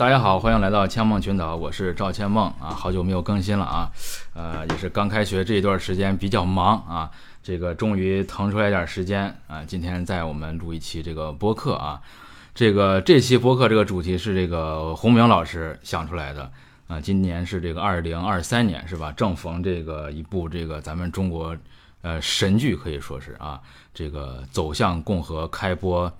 大家好，欢迎来到千梦群岛，我是赵千梦啊，好久没有更新了啊，呃，也是刚开学这一段时间比较忙啊，这个终于腾出来点时间啊，今天在我们录一期这个播客啊，这个这期播客这个主题是这个洪明老师想出来的啊，今年是这个二零二三年是吧？正逢这个一部这个咱们中国呃神剧可以说是啊，这个走向共和开播。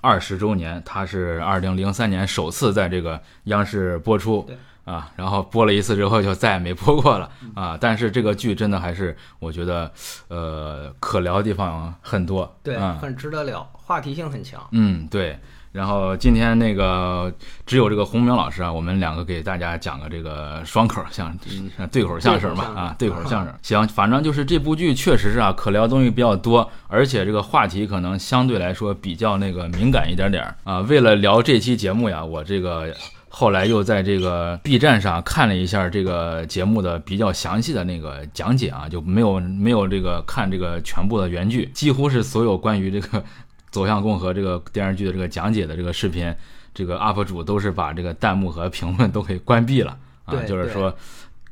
二十周年，它是二零零三年首次在这个央视播出啊，然后播了一次之后就再也没播过了啊。但是这个剧真的还是我觉得，呃，可聊的地方很多，对，嗯很值得聊，话题性很强。嗯，对。然后今天那个只有这个洪明老师啊，我们两个给大家讲个这个双口相声对口相声吧啊，对口相声。行，反正就是这部剧确实是啊，可聊东西比较多，而且这个话题可能相对来说比较那个敏感一点点儿啊。为了聊这期节目呀，我这个。后来又在这个 B 站上看了一下这个节目的比较详细的那个讲解啊，就没有没有这个看这个全部的原剧，几乎是所有关于这个走向共和这个电视剧的这个讲解的这个视频，这个 UP 主都是把这个弹幕和评论都给关闭了啊，就是说，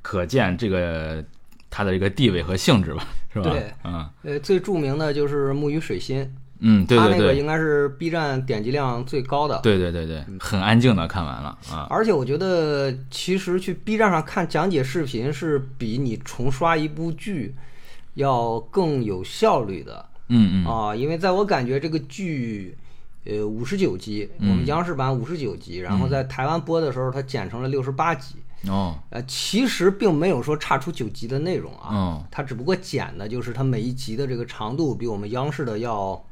可见这个它的这个地位和性质吧，是吧？对。嗯呃，最著名的就是木鱼水心，嗯，对他对他，那个应该是 B 站点击量最高的。对对对对，很安静的看完了啊，而且我觉得，其实去 B 站上看讲解视频是比你重刷一部剧要更有效率的嗯嗯啊，因为在我感觉这个剧。呃，五十九集，我们央视版五十九集，然后在台湾播的时候，它剪成了六十八集。哦呃，其实并没有说差出九集的内容啊，哦它只不过剪的就是它每一集的这个长度比我们央视的要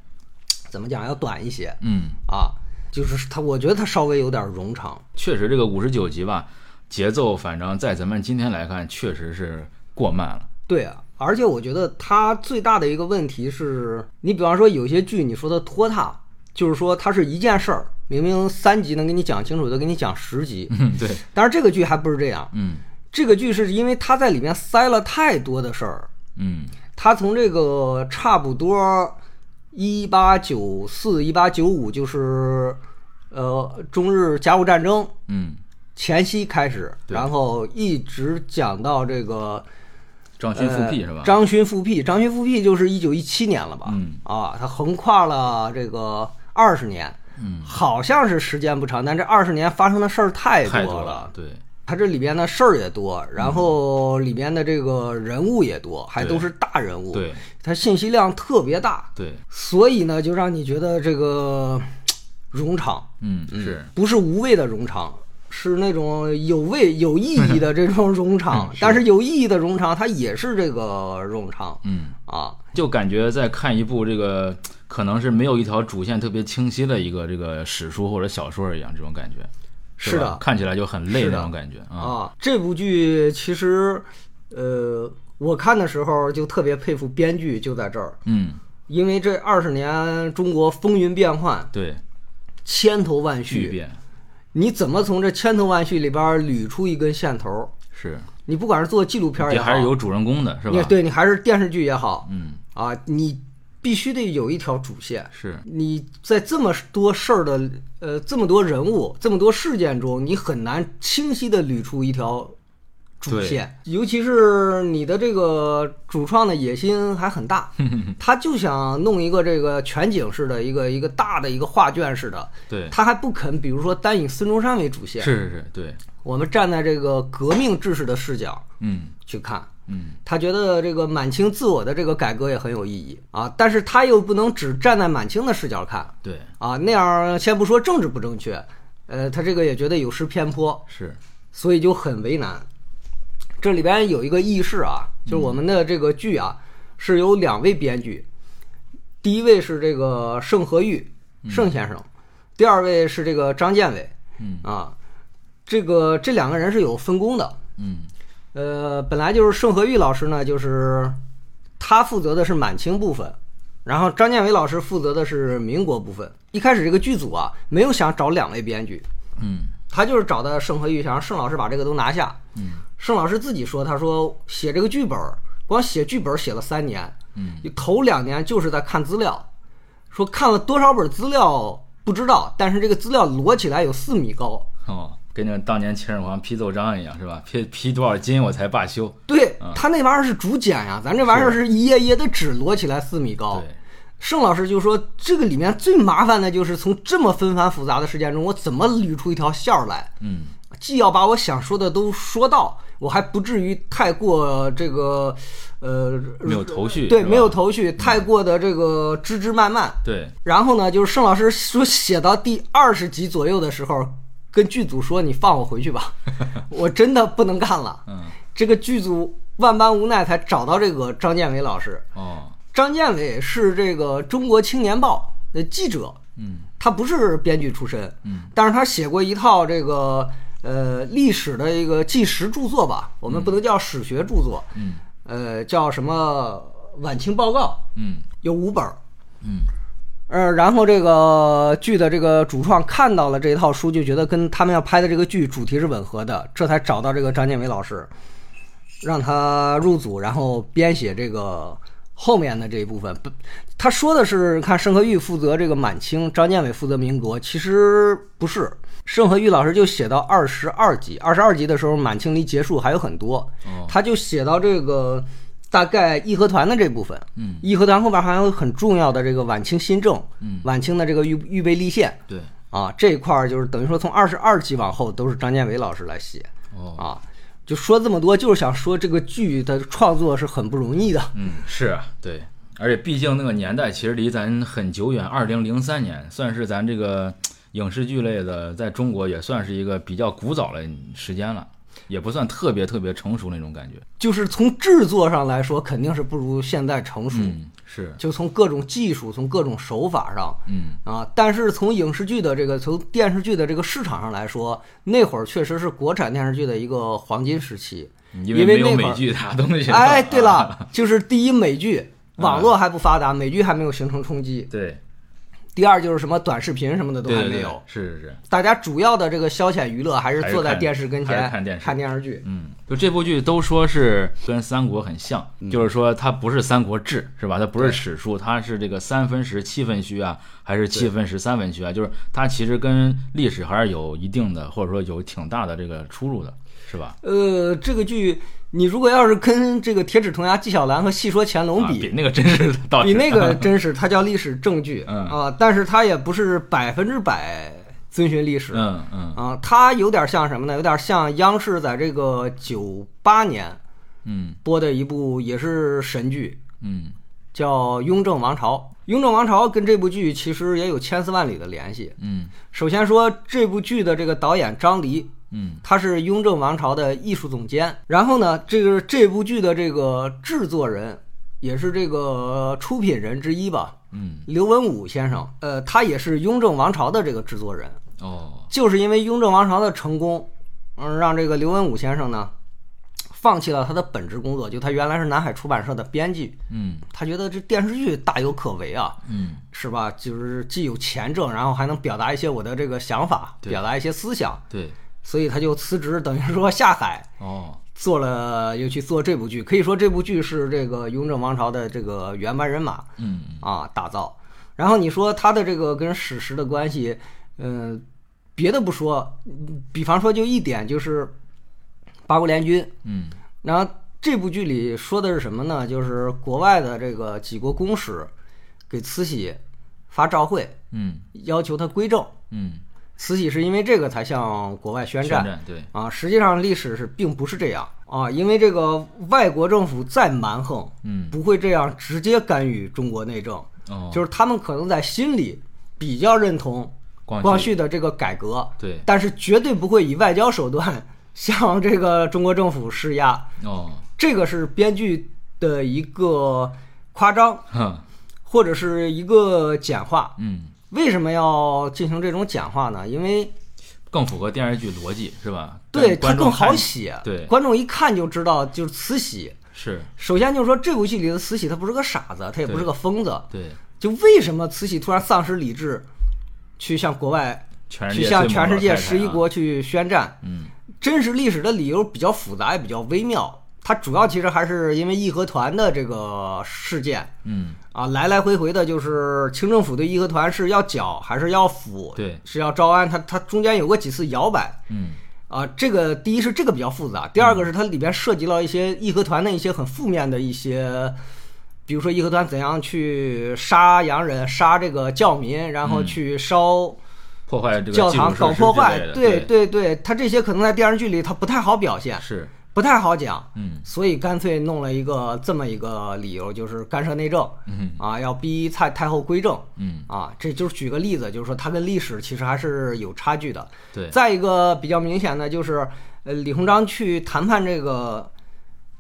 怎么讲要短一些嗯。啊，就是它，我觉得它稍微有点冗长。确实，这个五十九集吧，节奏反正在咱们今天来看，确实是过慢了。对啊，而且我觉得它最大的一个问题是，你比方说有些剧，你说它拖沓，就是说它是一件事儿，明明三集能给你讲清楚，都给你讲十集，嗯，对，但是这个剧还不是这样，嗯。这个剧是因为它在里面塞了太多的事儿，嗯。它从这个差不多一八九四、一八九五，就是呃中日甲午战争嗯，前夕开始，对。然后一直讲到这个张勋复辟呃是吧？张勋复辟，张勋复辟就是一九一七年了吧？嗯。啊，他横跨了这个二十年，嗯，好像是时间不长，但这二十年发生的事儿太太多了，对，它这里边的事儿也多，然后里边的这个人物也多，还都是大人物，对。它信息量特别大，对，所以呢，就让你觉得这个 冗长，嗯。是，不是无谓的冗长，是那种有味有意义的这种冗长。但是有意义的冗长，它也是这个冗长嗯，啊。就感觉在看一部这个可能是没有一条主线特别清晰的一个这个史书或者小说一样，这种感觉。是的。看起来就很累的。那种感觉啊。啊，这部剧其实，呃，我看的时候就特别佩服编剧，就在这儿，嗯，因为这二十年中国风云变幻，对，千头万绪，巨变你怎么从这千头万绪里边捋出一根线头？是，你不管是做纪录片也好，也还是有主人公的，是吧？你对你还是电视剧也好嗯，啊，你必须得有一条主线。是，你在这么多事儿的呃这么多人物、这么多事件中，你很难清晰的捋出一条主线，尤其是你的这个主创的野心还很大，他就想弄一个这个全景式的一个一个大的一个画卷式的，对，他还不肯，比如说单以孙中山为主线，是是是，对，我们站在这个革命志士的视角嗯。去看。嗯，他觉得这个满清自我的这个改革也很有意义啊，但是他又不能只站在满清的视角看对，啊，那样先不说政治不正确，呃，他这个也觉得有失偏颇，是，所以就很为难。这里边有一个轶事啊，就是我们的这个剧啊是有两位编剧，第一位是这个盛和玉盛先生，第二位是这个张建伟嗯。啊，这个这两个人是有分工的，嗯。呃，本来就是盛和玉老师呢，就是他负责的是满清部分，然后张建伟老师负责的是民国部分。一开始这个剧组啊，没有想找两位编剧，嗯。他就是找的盛和玉，想让盛老师把这个都拿下。嗯盛老师自己说，他说写这个剧本，光写剧本写了三年，嗯头两年就是在看资料，说看了多少本资料不知道，但是这个资料摞起来有四米高。哦，跟那当年秦始皇批奏章一样，是吧？批批多少斤我才罢休？对他那玩意儿是竹简呀，咱这玩意儿是一页页的纸摞起来四米高。对，盛老师就说，这个里面最麻烦的就是从这么纷繁复杂的事件中，我怎么捋出一条线儿来？嗯，既要把我想说的都说到，我还不至于太过这个，呃，没有头绪，对，没有头绪，太过的这个枝枝蔓蔓。对，然后呢，就是盛老师说写到第二十集左右的时候，跟剧组说：“你放我回去吧，我真的不能干了。”嗯，这个剧组万般无奈才找到这个张建伟老师。哦，张建伟是这个《中国青年报》的记者，嗯他不是编剧出身，嗯，但是他写过一套这个呃历史的一个纪实著作吧，我们不能叫史学著作，嗯呃，叫什么《晚清报告》，嗯有五本儿。嗯呃，然后这个剧的这个主创看到了这一套书，就觉得跟他们要拍的这个剧主题是吻合的，这才找到这个张建伟老师，让他入组，然后编写这个后面的这一部分。不，他说的是看盛和玉负责这个满清，张建伟负责民国，其实不是。盛和玉老师就写到二十二集，二十二集的时候，满清离结束还有很多，哦，他就写到这个大概义和团的这部分。嗯。义和团后边还有很重要的这个晚清新政，嗯，晚清的这个预预备立宪。对，啊，这一块儿就是等于说从二十二集往后都是张建伟老师来写。哦，啊。就说这么多，就是想说这个剧的创作是很不容易的。嗯，是啊，对，而且毕竟那个年代其实离咱很久远，二零零三年算是咱这个影视剧类的，在中国也算是一个比较古早的时间了，也不算特别特别成熟那种感觉。就是从制作上来说，肯定是不如现在成熟。嗯，是，就从各种技术，从各种手法上嗯啊，但是从影视剧的这个，从电视剧的这个市场上来说，那会儿确实是国产电视剧的一个黄金时期。因为没有因为那会儿美剧啥东西。哎，对啊，了，就是第一美剧，网络还不发达，美剧还没有形成冲击。对，第二就是什么短视频什么的都对对对还没有，，是是是，大家主要的这个消遣娱乐还是坐在电视跟前看电视。看电视剧。嗯，就这部剧都说是跟三国很像，嗯。就是说它不是三国志是吧？它不是史书，它是这个三分实七分虚啊，还是七分实三分虚啊？就是它其实跟历史还是有一定的，或者说有挺大的这个出入的，是吧？呃，这个剧你如果要是跟这个《铁齿铜牙纪晓岚》和《戏说乾隆》啊比，比那个真是到比那个真是，它叫历史正剧，嗯啊，但是它也不是百分之百遵循历史，嗯嗯啊，它有点像什么呢？有点像央视在这个九八年嗯播的一部也是神剧，嗯叫《雍正王朝》。《雍正王朝》跟这部剧其实也有千丝万缕的联系。嗯首先说这部剧的这个导演张黎，嗯。他是《雍正王朝》的艺术总监。然后呢，这个这部剧的这个制作人也是这个出品人之一吧，嗯。刘文武先生。呃，他也是《雍正王朝》的这个制作人。哦。就是因为《雍正王朝》的成功，嗯，让这个刘文武先生呢，放弃了他的本职工作，就他原来是南海出版社的编辑，嗯。他觉得这电视剧大有可为啊，嗯。是吧？就是既有钱挣，然后还能表达一些我的这个想法，表达一些思想，对所以他就辞职，等于说下海哦做了，又去做这部剧。可以说这部剧是这个《雍正王朝》的这个原班人马嗯啊打造。然后你说他的这个跟史实的关系，嗯、别的不说，嗯比方说就一点就是八国联军，嗯然后这部剧里说的是什么呢？就是国外的这个几国公使给慈禧发照会，嗯要求他归政。嗯慈禧是因为这个才向国外宣宣战战对。啊，实际上历史是并不是这样。啊，因为这个外国政府再蛮横，嗯。不会这样直接干预中国内政，哦。就是他们可能在心里比较认同光光绪的这个改革，对。但是绝对不会以外交手段 向这个中国政府施压。哦。这个是编剧的一个夸张，或者是一个简化。嗯为什么要进行这种简化呢？因为更符合电视剧逻辑是吧？对它更好写，对观众一看就知道就是慈禧。是首先就是说，这部戏里的慈禧她不是个傻子，她也不是个疯子。对就为什么慈禧突然丧失理智，去向国外、全去向全世界十一国去宣战？嗯真实历史的理由比较复杂，也比较微妙。它主要其实还是因为义和团的这个事件。嗯。啊，来来回回的，就是清政府对义和团是要剿还是要抚，对。是要招安，它它中间有过几次摇摆。嗯。啊，这个第一是这个比较复杂，第二个是它里边涉及到一些义和团的一些很负面的一些，比如说义和团怎样去杀洋人、杀这个教民，然后嗯。去烧破坏这个教堂、搞破坏对对，对对，它这些可能在电视剧里它不太好表现，是，不太好讲，嗯所以干脆弄了一个这么一个理由，就是干涉内政嗯啊，要逼蔡太后归政嗯，啊。这就是举个例子，就是说它跟历史其实还是有差距的。对，再一个比较明显的就是，呃，李鸿章去谈判这个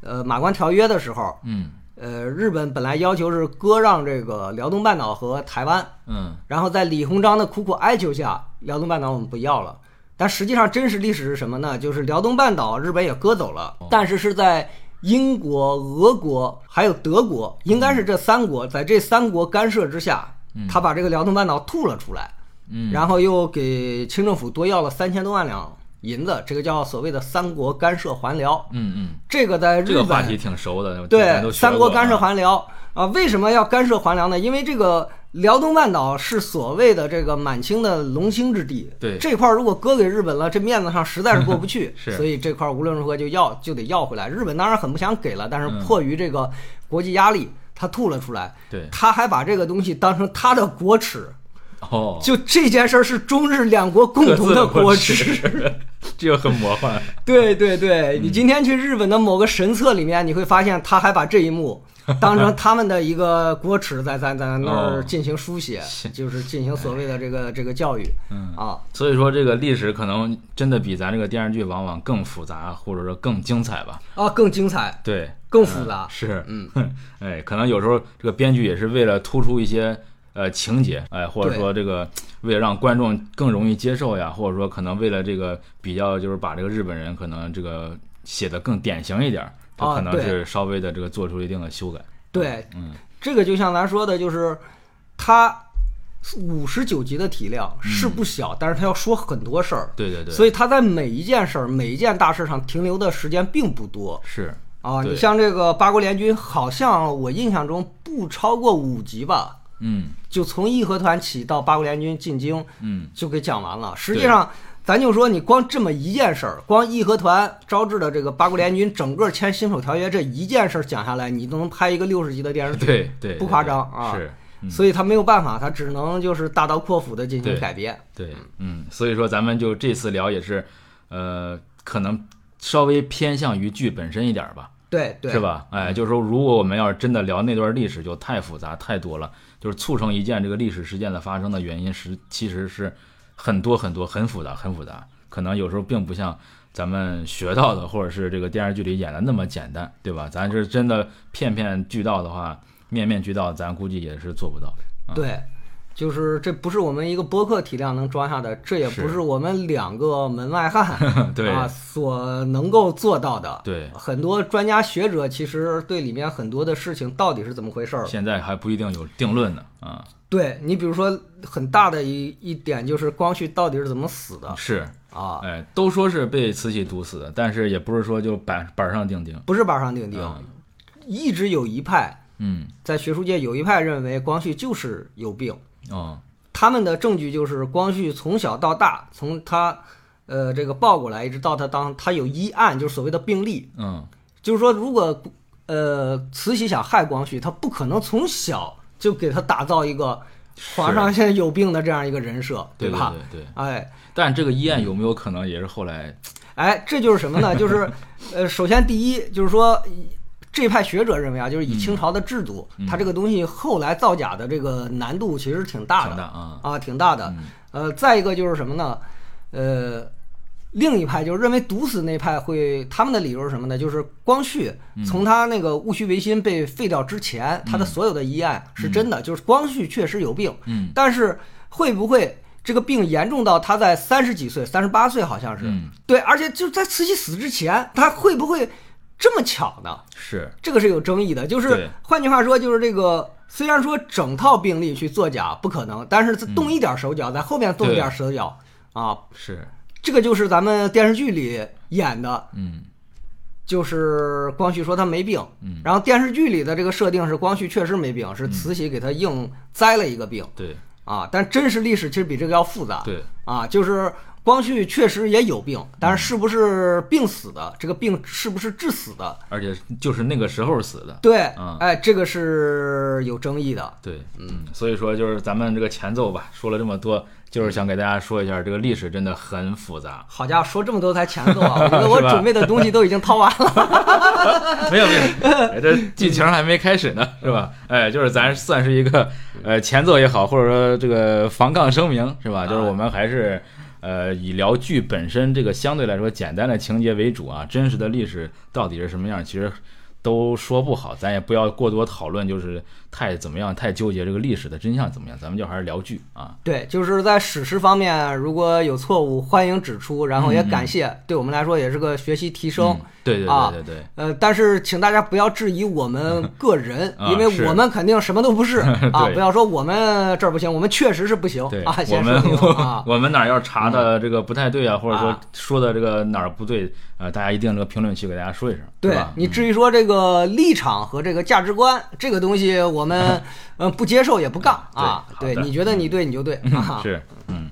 呃马关条约的时候，嗯呃，日本本来要求是割让这个辽东半岛和台湾，嗯然后在李鸿章的苦苦哀求下，辽东半岛我们不要了。但实际上，真实历史是什么呢？就是辽东半岛日本也割走了，但是是在英国、俄国还有德国，应该是这三国，在这三国干涉之下，他把这个辽东半岛吐了出来，嗯，然后又给清政府多要了三千多万两银子，这个叫所谓的三国干涉还辽。嗯嗯，这个在日本这个话题挺熟的，对，三国干涉啊还辽啊，为什么要干涉还辽呢？因为这个辽东半岛是所谓的这个满清的龙兴之地，对这块儿如果割给日本了，这面子上实在是过不去，是所以这块儿无论如何就要就得要回来。日本当然很不想给了，但是嗯迫于这个国际压力，他吐了出来，对，他还把这个东西当成他的国耻，哦，就这件事儿是中日两国共同的国耻。耻。这就很魔幻，对对对，你今天去日本的某个神册里面，你会发现他还把这一幕 当成他们的一个国耻，在在在那哦。儿进行书写，就是进行所谓的这个这个教育。嗯。啊。所以说，这个历史可能真的比咱这个电视剧往往更复杂，或者说更精彩吧。啊，更精彩，对，更复杂。嗯。是，嗯，哎，可能有时候这个编剧也是为了突出一些呃情节，哎，或者说这个为了让观众更容易接受呀，或者说可能为了这个比较，就是把这个日本人可能这个写的更典型一点儿，他可能是稍微的这个做出一定的修改。对，嗯，这个就像咱说的，就是他五十九集的体量嗯是不小，但是他要说很多事儿，对对对，所以他在每一件事儿、每一件大事上停留的时间并不多。是，啊，你像这个八国联军，好像我印象中不超过五集吧，嗯就从义和团起到八国联军进京嗯，就给讲完了。实际上，咱就说你光这么一件事儿，光义和团招致的这个八国联军整个签辛丑条约这一件事儿讲下来，你都能拍一个六十集的电视剧。对对，不夸张啊是。嗯所以他没有办法，他只能就是大刀阔斧的进行改编。对，嗯，所以说咱们就这次聊也是，呃，可能稍微偏向于剧本身一点儿吧，对对，是？吧？哎，就是说，如果我们要是真的聊那段历史，就太复杂太多了，就是促成一件这个历史事件的发生的原因是其实是很多很多，很复杂很复杂，可能有时候并不像咱们学到的或者是这个电视剧里演的那么简单，对吧？咱是真的片片俱到的话，面面俱到，咱估计也是做不到。嗯对，就是这不是我们一个播客体量能装下的，这也不是是我们两个门外汉 对啊所能够做到的。对，很多专家学者其实对里面很多的事情到底是怎么回事儿，现在还不一定有定论呢。啊，对你比如说很大的一一点就是光绪到底是怎么死的是，啊？哎，都说是被慈禧毒死的，但是也不是说就板板上钉钉。不是板上钉钉，嗯一直有一派嗯，在学术界有一派认为光绪就是有病。哦，他们的证据就是光绪从小到大，从他呃这个抱过来，一直到他当他有医案，就是所谓的病例，嗯，就是说如果呃慈禧想害光绪，他不可能从小就给他打造一个皇上现在有病的这样一个人设，对吧？对对。哎但这个医案有没有可能也是后来？哎，这就是什么呢？就是呃，首先第一就是说。这派学者认为啊，就是以清朝的制度，嗯。它这个东西后来造假的这个难度其实挺大的，啊。啊，挺大的。嗯。呃，再一个就是什么呢？呃，另一派就是认为毒死那派会，他们的理由是什么呢？就是光绪嗯。从他那个戊戌维新被废掉之前，他的所有的医案是真的，就是光绪确实有病，嗯。但是会不会这个病严重到他在三十几岁，三十八岁好像是，嗯，对，而且就在慈禧死之前，他会不会这么巧呢？是，这个是有争议的，就是换句话说，就是这个虽然说整套病例去作假不可能，但是动一点手脚，在后面动一点手脚啊，是，这个就是咱们电视剧里演的，嗯。就是光绪说他没病，嗯，然后电视剧里的这个设定是光绪确实没病，是慈禧给他硬栽了一个病对。啊，但真实历史其实比这个要复杂，对，啊，就是光绪确实也有病，但是是不是病死的，这个病是不是致死的，而且就是那个时候死的。对，嗯哎，这个是有争议的。对，嗯，所以说就是咱们这个前奏吧，说了这么多，就是想给大家说一下，这个历史真的很复杂。好家伙，说这么多才前奏啊！我觉得我准备的东西都已经掏完了。没有没有，哎这剧情还没开始呢，是吧？哎，就是咱算是一个呃前奏也好，或者说这个防杠声明，是吧？就是我们还是呃以聊剧本身这个相对来说简单的情节为主啊，真实的历史到底是什么样，其实都说不好，咱也不要过多讨论，就是太怎么样，太纠结这个历史的真相怎么样，咱们就还是聊剧啊。对，就是在史实方面，如果有错误，欢迎指出，然后也感谢，对我们来说也是个学习提升。嗯对对啊对对对。呃，但是请大家不要质疑我们个人，啊 因为我们肯定什么都不是 啊！不要说我们这儿不行，我们确实是不行，啊！我先们啊，我们哪儿要查的这个不太对啊，或者说啊说的这个哪儿不对，呃，大家一定这个评论区给大家说一声，对吧？你至于说这个立场和这个价值观这个东西，我们 呃不接受也不杠啊。对，你觉得你对你就对啊。是，嗯，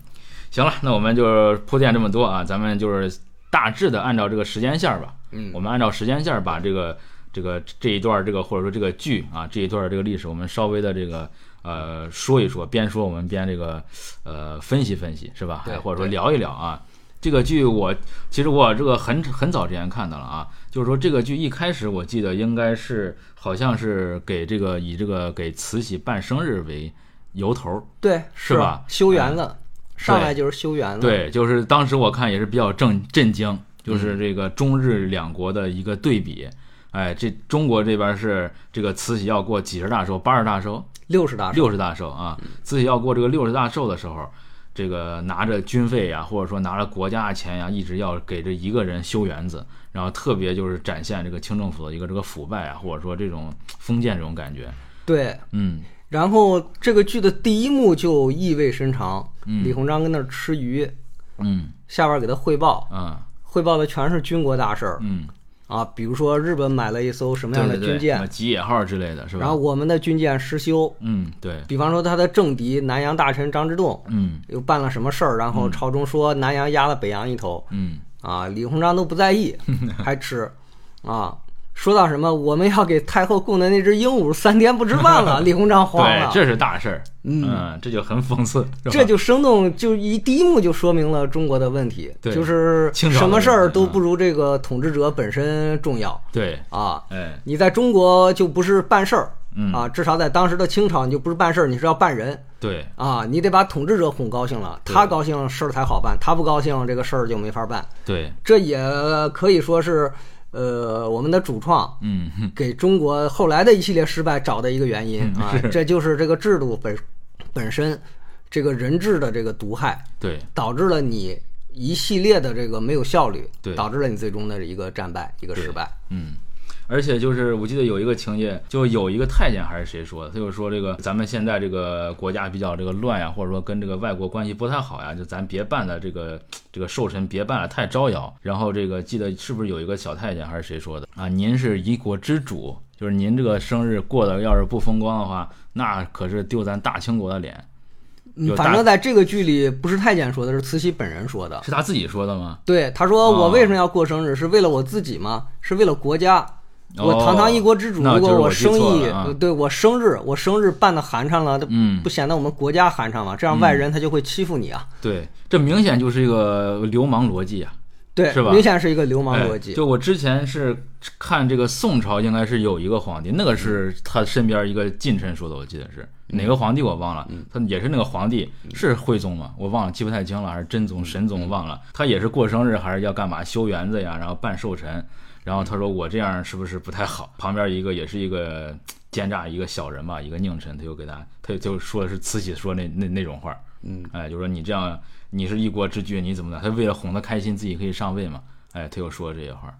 行了，那我们就铺垫这么多啊，咱们就是大致的按照这个时间线儿吧，嗯我们按照时间线儿把这个这个这一段儿这个或者说这个剧啊这一段儿这个历史，我们稍微的这个呃说一说，边说我们边这个呃分析分析，是吧？对或者说聊一聊啊。这个剧我其实我这个很很早之前看到了啊，就是说这个剧一开始我记得应该是好像是给这个以这个给慈禧办生日为由头儿，对，是吧哎修园子，上来就是修园子。对，就是当时我看也是比较震震惊，就是这个中日两国的一个对比。哎，这中国这边是这个慈禧要过几十大寿、八十大寿、六十大寿。六十大寿啊，慈禧要过这个六十大寿的时候，这个拿着军费呀，或者说拿着国家的钱呀，一直要给这一个人修园子，然后特别就是展现这个清政府的一个这个腐败啊，或者说这种封建这种感觉。对，嗯。然后这个剧的第一幕就意味深长，嗯李鸿章跟那儿吃鱼，嗯。下边给他汇报，嗯。汇报的全是军国大事儿。嗯，啊，比如说日本买了一艘什么样的对对对，军舰，吉野号之类的是吧？然后我们的军舰失修，嗯对，比方说他的政敌南洋大臣张之洞嗯又办了什么事儿，然后朝中说南洋压了北洋一头嗯。啊，李鸿章都不在意，还吃啊。说到什么，我们要给太后供的那只鹦鹉三天不吃饭了，李鸿章 慌了，，对这是大事儿，嗯这就很讽刺，这就生动，就一第一幕就说明了中国的问题，就是什么事儿都不如这个统治者本身重要对，啊。哎，你在中国就不是办事儿嗯啊，至少在当时的清朝，你就不是办事儿，你是要办人对，啊。你得把统治者哄高兴了，他高兴事儿才好办，他不高兴这个事儿就没法办。对，这也可以说是呃我们的主创嗯，哼给中国后来的一系列失败找的一个原因嗯啊，这就是这个制度本本身这个人质的这个毒害。对，导致了你一系列的这个没有效率，对导致了你最终的一个战败，一个失败。嗯。而且就是我记得有一个情节，就有一个太监还是谁说的，他就说这个咱们现在这个国家比较这个乱呀，或者说跟这个外国关系不太好呀，就咱别办的这个这个寿辰别办了，太招摇。然后这个记得是不是有一个小太监还是谁说的啊？您是一国之主，就是您这个生日过得要是不风光的话，那可是丢咱大清国的脸。嗯反正在这个剧里，不是太监说的，是慈禧本人说的。是他自己说的吗？对，他说哦我为什么要过生日？是为了我自己吗？是为了国家。我哦堂堂一国之主，如果我生意，对我生日，我生日办的寒碜了，嗯。不显得我们国家寒碜吗？这样外人他就会欺负你啊。对，这明显就是一个流氓逻辑啊，对，是吧明显是一个流氓哎逻辑。就我之前是看这个宋朝，应该是有一个皇帝，那个是他身边一个近臣说的，我记得是哪个皇帝我忘了，他也是那个皇帝是徽宗嘛，我忘了记不太清了，还是真宗、神宗忘了，他也是过生日还是要干嘛修园子呀，然后办寿辰，然后他说我这样是不是不太好？旁边一个也是一个奸诈一个小人吧，一个佞臣，他就给他，他就说的是慈禧说那那那种话，嗯，哎，就说你这样你是一国之君，你怎么的？他为了哄他开心，自己可以上位嘛，哎，他又说这些话，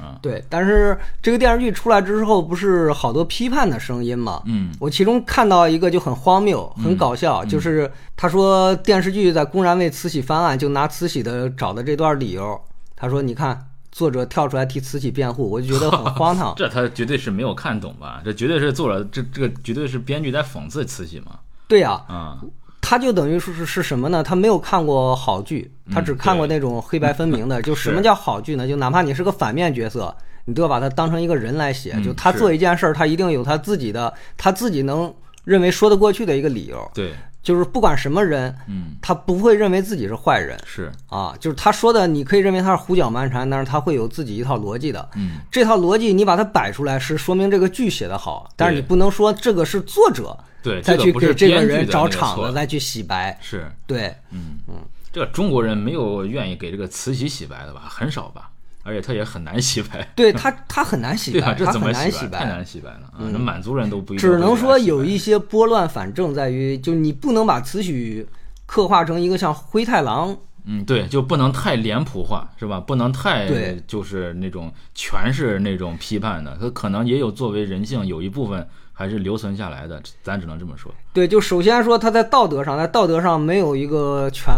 嗯。对，但是这个电视剧出来之后，不是好多批判的声音嘛？嗯。我其中看到一个就很荒谬、很搞笑，就是他说电视剧在公然为慈禧翻案，就拿慈禧的找的这段理由，他说你看作者跳出来替慈禧辩护，我就觉得很 荒唐。这他绝对是没有看懂吧？这绝对是作者，这这个绝对是编剧在讽刺慈禧嘛？对呀、啊、他就等于说是是什么呢？他没有看过好剧，他只看过那种黑白分明的。就什么叫好剧呢？就哪怕你是个反面角色，你都要把他当成一个人来写。嗯就他做一件事儿，他一定有他自己的，他自己能认为说得过去的一个理由。对，就是不管什么人，嗯，他不会认为自己是坏人是，啊。就是他说的，你可以认为他是胡搅蛮缠，但是他会有自己一套逻辑的。嗯，这套逻辑你把它摆出来，是说明这个剧写的好，但是你不能说这个是作者对，再去给这个人找场子再去洗白。是，对，嗯嗯，这个中国人没有愿意给这个慈禧洗白的吧？很少吧？而且他也很难洗白，对他他很难洗 对吧？白，他这怎么很难洗白？太难洗白了啊！那满族人都不一定只能说有一些拨乱反正，在于就你不能把慈禧刻画成一个像灰太狼嗯，对，就不能太脸谱化，是吧？不能太对就是那种全是那种批判的，他可能也有作为人性有一部分还是留存下来的，咱只能这么说。对，就首先说他在道德上，在道德上没有一个全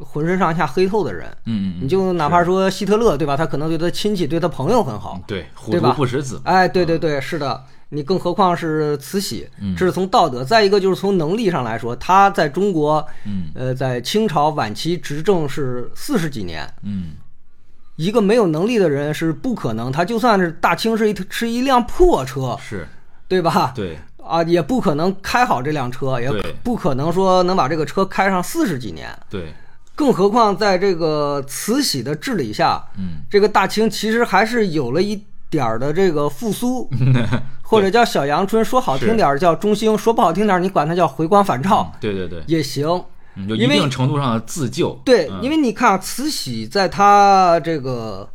浑身上下黑透的人。嗯嗯，你就哪怕说希特勒，对吧？他可能对他亲戚、对他朋友很好嗯，对，吧？不食子，哎，对对对，是的。你更何况是慈禧，嗯。这是从道德，再一个就是从能力上来说，他在中国，嗯。呃，在清朝晚期执政是四十几年，嗯，一个没有能力的人是不可能，他就算是大清是一是一辆破车，是。对吧？对，啊，也不可能开好这辆车，也不可能说能把这个车开上四十几年，对，更何况在这个慈禧的治理下，嗯，这个大清其实还是有了一点儿的这个复苏，或者叫小阳春，说好听点儿叫中兴，说不好听点儿你管它叫回光返照对对对，也行。嗯，就一定程度上的自救。对，嗯因为你看啊，慈禧在她这个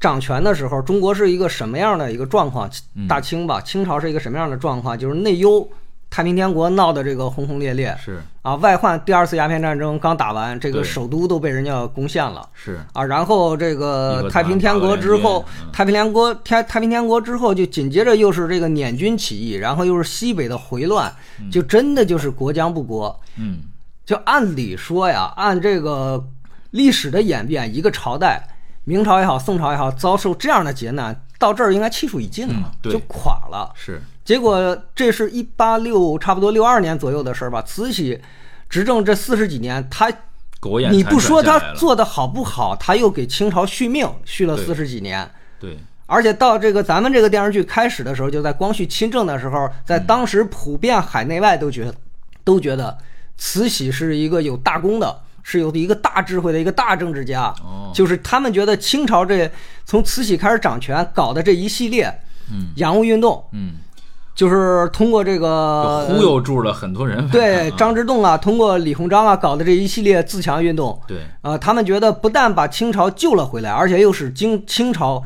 掌权的时候，中国是一个什么样的一个状况？嗯大清吧，清朝是一个什么样的状况？就是内忧，太平天国闹得这个轰轰烈烈。是。啊，外患，第二次鸦片战争刚打完，这个首都都被人家攻陷了。是，啊，然后这个太平天国之后太平天国天太平天国之后，就紧接着又是这个捻军起义，然后又是西北的回乱，就真的就是国将不国。嗯，就按理说呀，按这个历史的演变，一个朝代，明朝也好，宋朝也好，遭受这样的劫难，到这儿应该气数已尽了，嗯就垮了。是，结果这是一八六差不多六二年左右的事儿吧。慈禧执政这四十几年，她你不说他她做的好不好，她又给清朝续命，续了四十几年。对，而且到这个咱们这个电视剧开始的时候，就在光绪亲政的时候，嗯在当时普遍海内外都觉得都觉得慈禧是一个有大功的，是有一个大智慧的一个大政治家。哦，就是他们觉得清朝这从慈禧开始掌权搞的这一系列嗯洋务运动，嗯，就是通过这个忽悠住了很多人。呃对啊张之洞啊，通过李鸿章啊搞的这一系列自强运动，对，啊、他们觉得不但把清朝救了回来，而且又使清清朝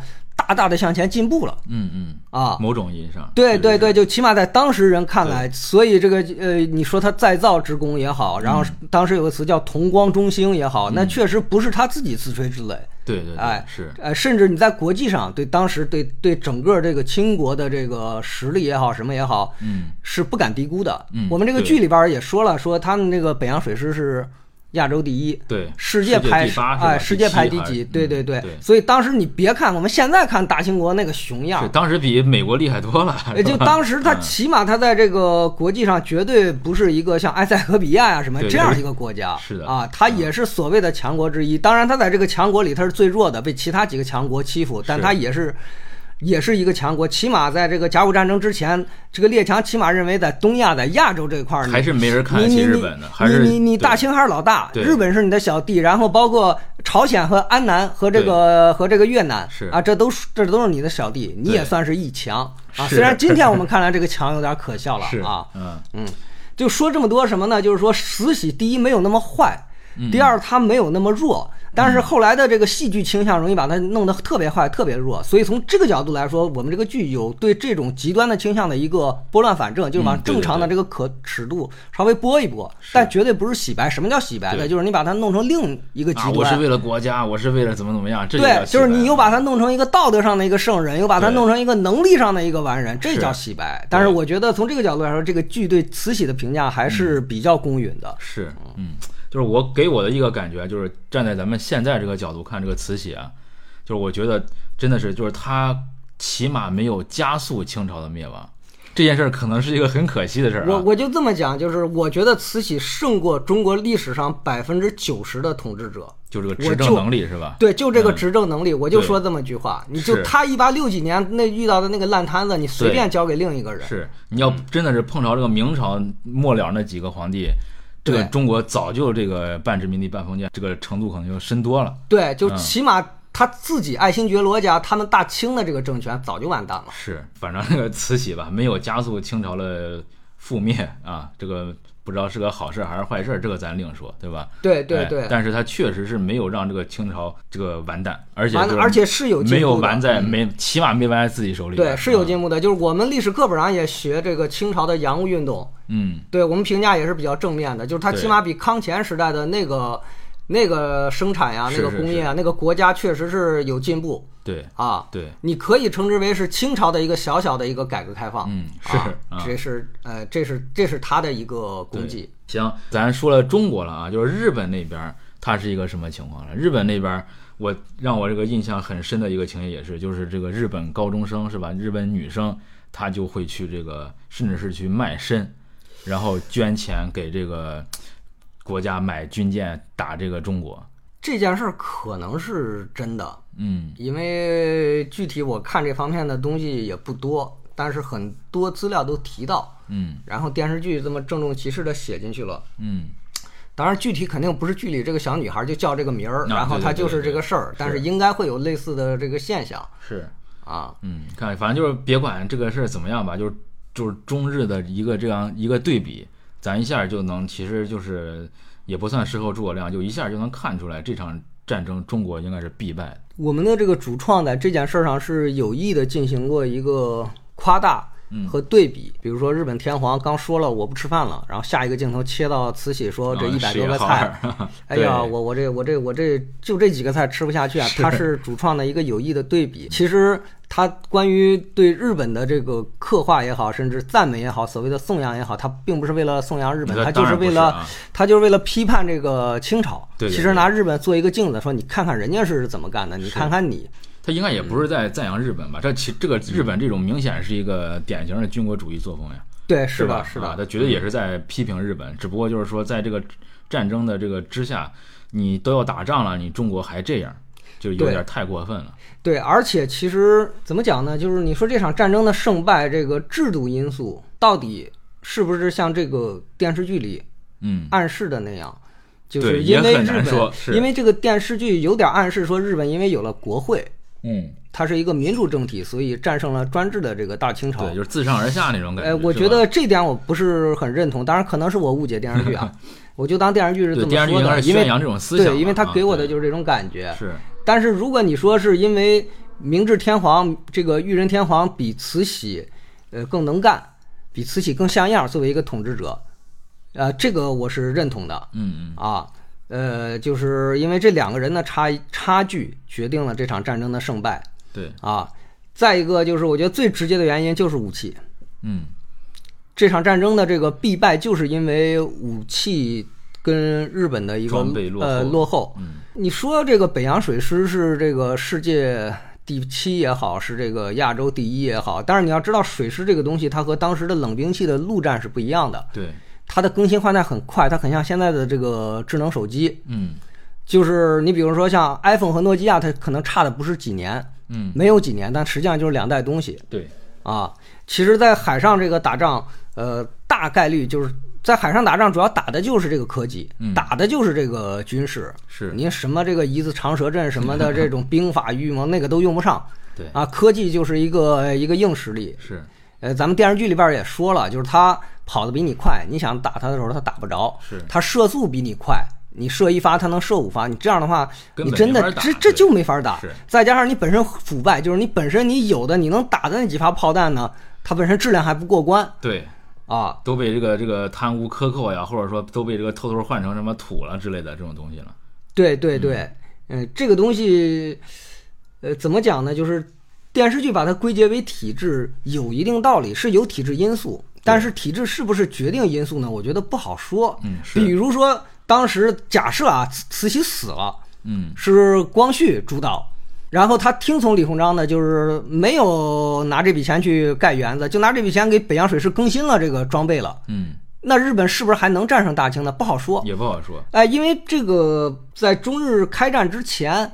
大大的向前进步了。嗯嗯，啊。某种意义上，对对对，就起码在当时人看来，所以这个呃，你说他再造之功也好，然后嗯。当时有个词叫同光中兴也好，那确实不是他自己自吹自擂，对对对，哎是，呃，甚至你在国际上对当时对对整个这个清国的这个实力也好，什么也好，嗯，是不敢低估的。嗯我们这个剧里边也说了，说他们这个北洋水师是亚洲第一，对，世界排哎，世界排第几？对对对嗯，所以当时你别看我们现在看大清国那个熊样是，当时比美国厉害多了。也就当时他嗯起码他在这个国际上绝对不是一个像埃塞俄比亚呀什么这样一个国家，是的啊，他也是所谓的强国之一。当然，他在这个强国里他是最弱的，被其他几个强国欺负，但他也是。也是一个强国，起码在这个甲午战争之前，这个列强起码认为在东亚、在亚洲这块儿，还是没人看得起日本的，还是你你你大清还是老大，日本是你的小弟，然后包括朝鲜和安南和这个和这个越南是。啊，这都是这都是你的小弟，你也算是一强啊。虽然今天我们看来这个强有点可笑了 是啊，嗯。嗯，就说这么多什么呢？就是说慈禧第一没有那么坏，嗯第二它没有那么弱。但是后来的这个戏剧倾向容易把它弄得特别坏、特别弱，所以从这个角度来说，我们这个剧有对这种极端的倾向的一个拨乱反正，就是往正常的这个可尺度稍微拨一拨，但绝对不是洗白。什么叫洗白呢？就是你把它弄成另一个极端，我。是为了国家，我是为了怎么怎么样，这对，就是你又把它弄成一个道德上的一个圣人，又把它弄成一个能力上的一个完人，这叫洗白。但是我觉得从这个角度来说，这个剧对慈禧的评价还是比较公允的。是，嗯，就是我给我的一个感觉，就是站在咱们现在这个角度看这个慈禧啊，就是我觉得真的是，就是她起码没有加速清朝的灭亡，这件事儿可能是一个很可惜的事儿啊。我我就这么讲，就是我觉得慈禧胜过中国历史上百分之九十的统治者。就这个执政能力是吧？对，就这个嗯执政能力，我就说这么句话，你就他一八六几年那遇到的那个烂摊子，你随便交给另一个人。是，你要真的是碰着这个明朝末了那几个皇帝，这个中国早就这个半殖民地半封建，这个程度可能就深多了。对，就嗯起码他自己爱新觉罗家他们大清的这个政权早就完蛋了。是，反正那个慈禧吧，没有加速清朝的覆灭啊，这个不知道是个好事还是坏事，这个咱另说，对吧？哎对对对，但是它确实是没有让这个清朝这个完蛋，而且而且是有进没有完在没，起码没完在自己手里。对，是有啊进步的。就是我们历史课本上也学这个清朝的洋务运动，嗯，对我们评价也是比较正面的，就是它起码比康乾时代的那个那个生产呀、是那个工业啊、那个国家确实是有进步对啊。对，你可以称之为是清朝的一个小小的一个改革开放，嗯是这是呃，这是这是他的一个功绩。行，咱说了中国了啊，就是日本那边儿它是一个什么情况了？日本那边儿我让我这个印象很深的一个情节也是，就是这个日本高中生是吧？日本女生她就会去这个，甚至是去卖身，然后捐钱给这个国家买军舰打这个中国。这件事儿可能是真的，嗯因为具体我看这方面的东西也不多，但是很多资料都提到，嗯然后电视剧这么郑重其事的写进去了。嗯，当然，具体肯定不是剧里这个小女孩就叫这个名儿，啊然后她就是这个事儿，但是应该会有类似的这个现象是。啊。嗯，看，反正就是别管这个事儿怎么样吧，就是就是中日的一个这样一个对比，咱一下就能，其实就是也不算事后诸葛亮，就一下就能看出来这场战争中国应该是必败。我们的这个主创在这件事上是有意的进行过一个夸大和对比，比如说日本天皇刚说了我不吃饭了，然后下一个镜头切到慈禧说这啊一百多个菜，儿 哎呀，我我这我这我这就这几个菜吃不下去啊！它是主创的一个有意的对比。其实他关于对日本的这个刻画也好，甚至赞美也好，所谓的颂扬也好，他并不是为了颂扬日本，他就那当然不为了啊它就是为了批判这个清朝。其实拿日本做一个镜子，说你看看人家是怎么干的，你看看你。他应该也不是在赞扬日本吧？这其这个日本这种明显是一个典型的军国主义作风呀，对，是吧？的，是啊，的，他绝对也是在批评日本，只不过就是说在这个战争的这个之下，你都要打仗了，你中国还这样，就有点太过分了。对，而且其实怎么讲呢？就是你说这场战争的胜败，这个制度因素到底是不是像这个电视剧里嗯，暗示的那样？就是因为日本，因为这个电视剧有点暗示说日本因为有了国会，嗯，它是一个民主政体，所以战胜了专制的这个大清朝对，。就是自上而下那种感觉。哎，我觉得这点我不是很认同，当然可能是我误解电视剧啊，我就当电视剧是这么对电视剧应说的，因为该是宣扬这种思想嘛，对，因为他啊给我的就是这种感觉。是但是如果你说是因为明治天皇这个裕仁天皇比慈禧，呃更能干，比慈禧更像样，作为一个统治者，呃，这个我是认同的嗯嗯啊。呃，就是因为这两个人的差差距决定了这场战争的胜败对，啊。再一个就是，我觉得最直接的原因就是武器。嗯这场战争的这个必败，就是因为武器跟日本的一个呃落后。嗯你说这个北洋水师是这个世界第七也好，是这个亚洲第一也好，但是你要知道，水师这个东西它和当时的冷兵器的陆战是不一样的，对，它的更新换代很快，它很像现在的这个智能手机，嗯就是你比如说像 iPhone 和诺基亚，它可能差的不是几年，嗯没有几年，但实际上就是两代东西。对，啊，其实，在海上这个打仗，呃，大概率就是在海上打仗，主要打的就是这个科技，嗯打的就是这个军事。是您什么这个一字长蛇阵什么的这种兵法预谋，那个都用不上对啊。科技就是一个一个硬实力。是呃，咱们电视剧里边也说了，就是他跑得比你快，你想打他的时候他打不着；是他射速比你快，你射一发他能射五发，你这样的话，你真的这这就没法打是。再加上你本身腐败，就是你本身你有的你能打的那几发炮弹呢，它本身质量还不过关对，啊。都被这个这个贪污克扣呀，或者说都被这个偷偷换成什么土了之类的这种东西了。对对对，嗯，这个东西，呃，怎么讲呢？就是电视剧把它归结为体制，有一定道理，是有体制因素，但是体制是不是决定因素呢？我觉得不好说。嗯，是比，如说，当时假设啊，慈慈禧死了，嗯是光绪主导，然后他听从李鸿章的，就是没有拿这笔钱去盖园子，就拿这笔钱给北洋水师更新了这个装备了。嗯，那日本是不是还能战胜大清呢？不好说。也不好说。哎，因为这个在中日开战之前，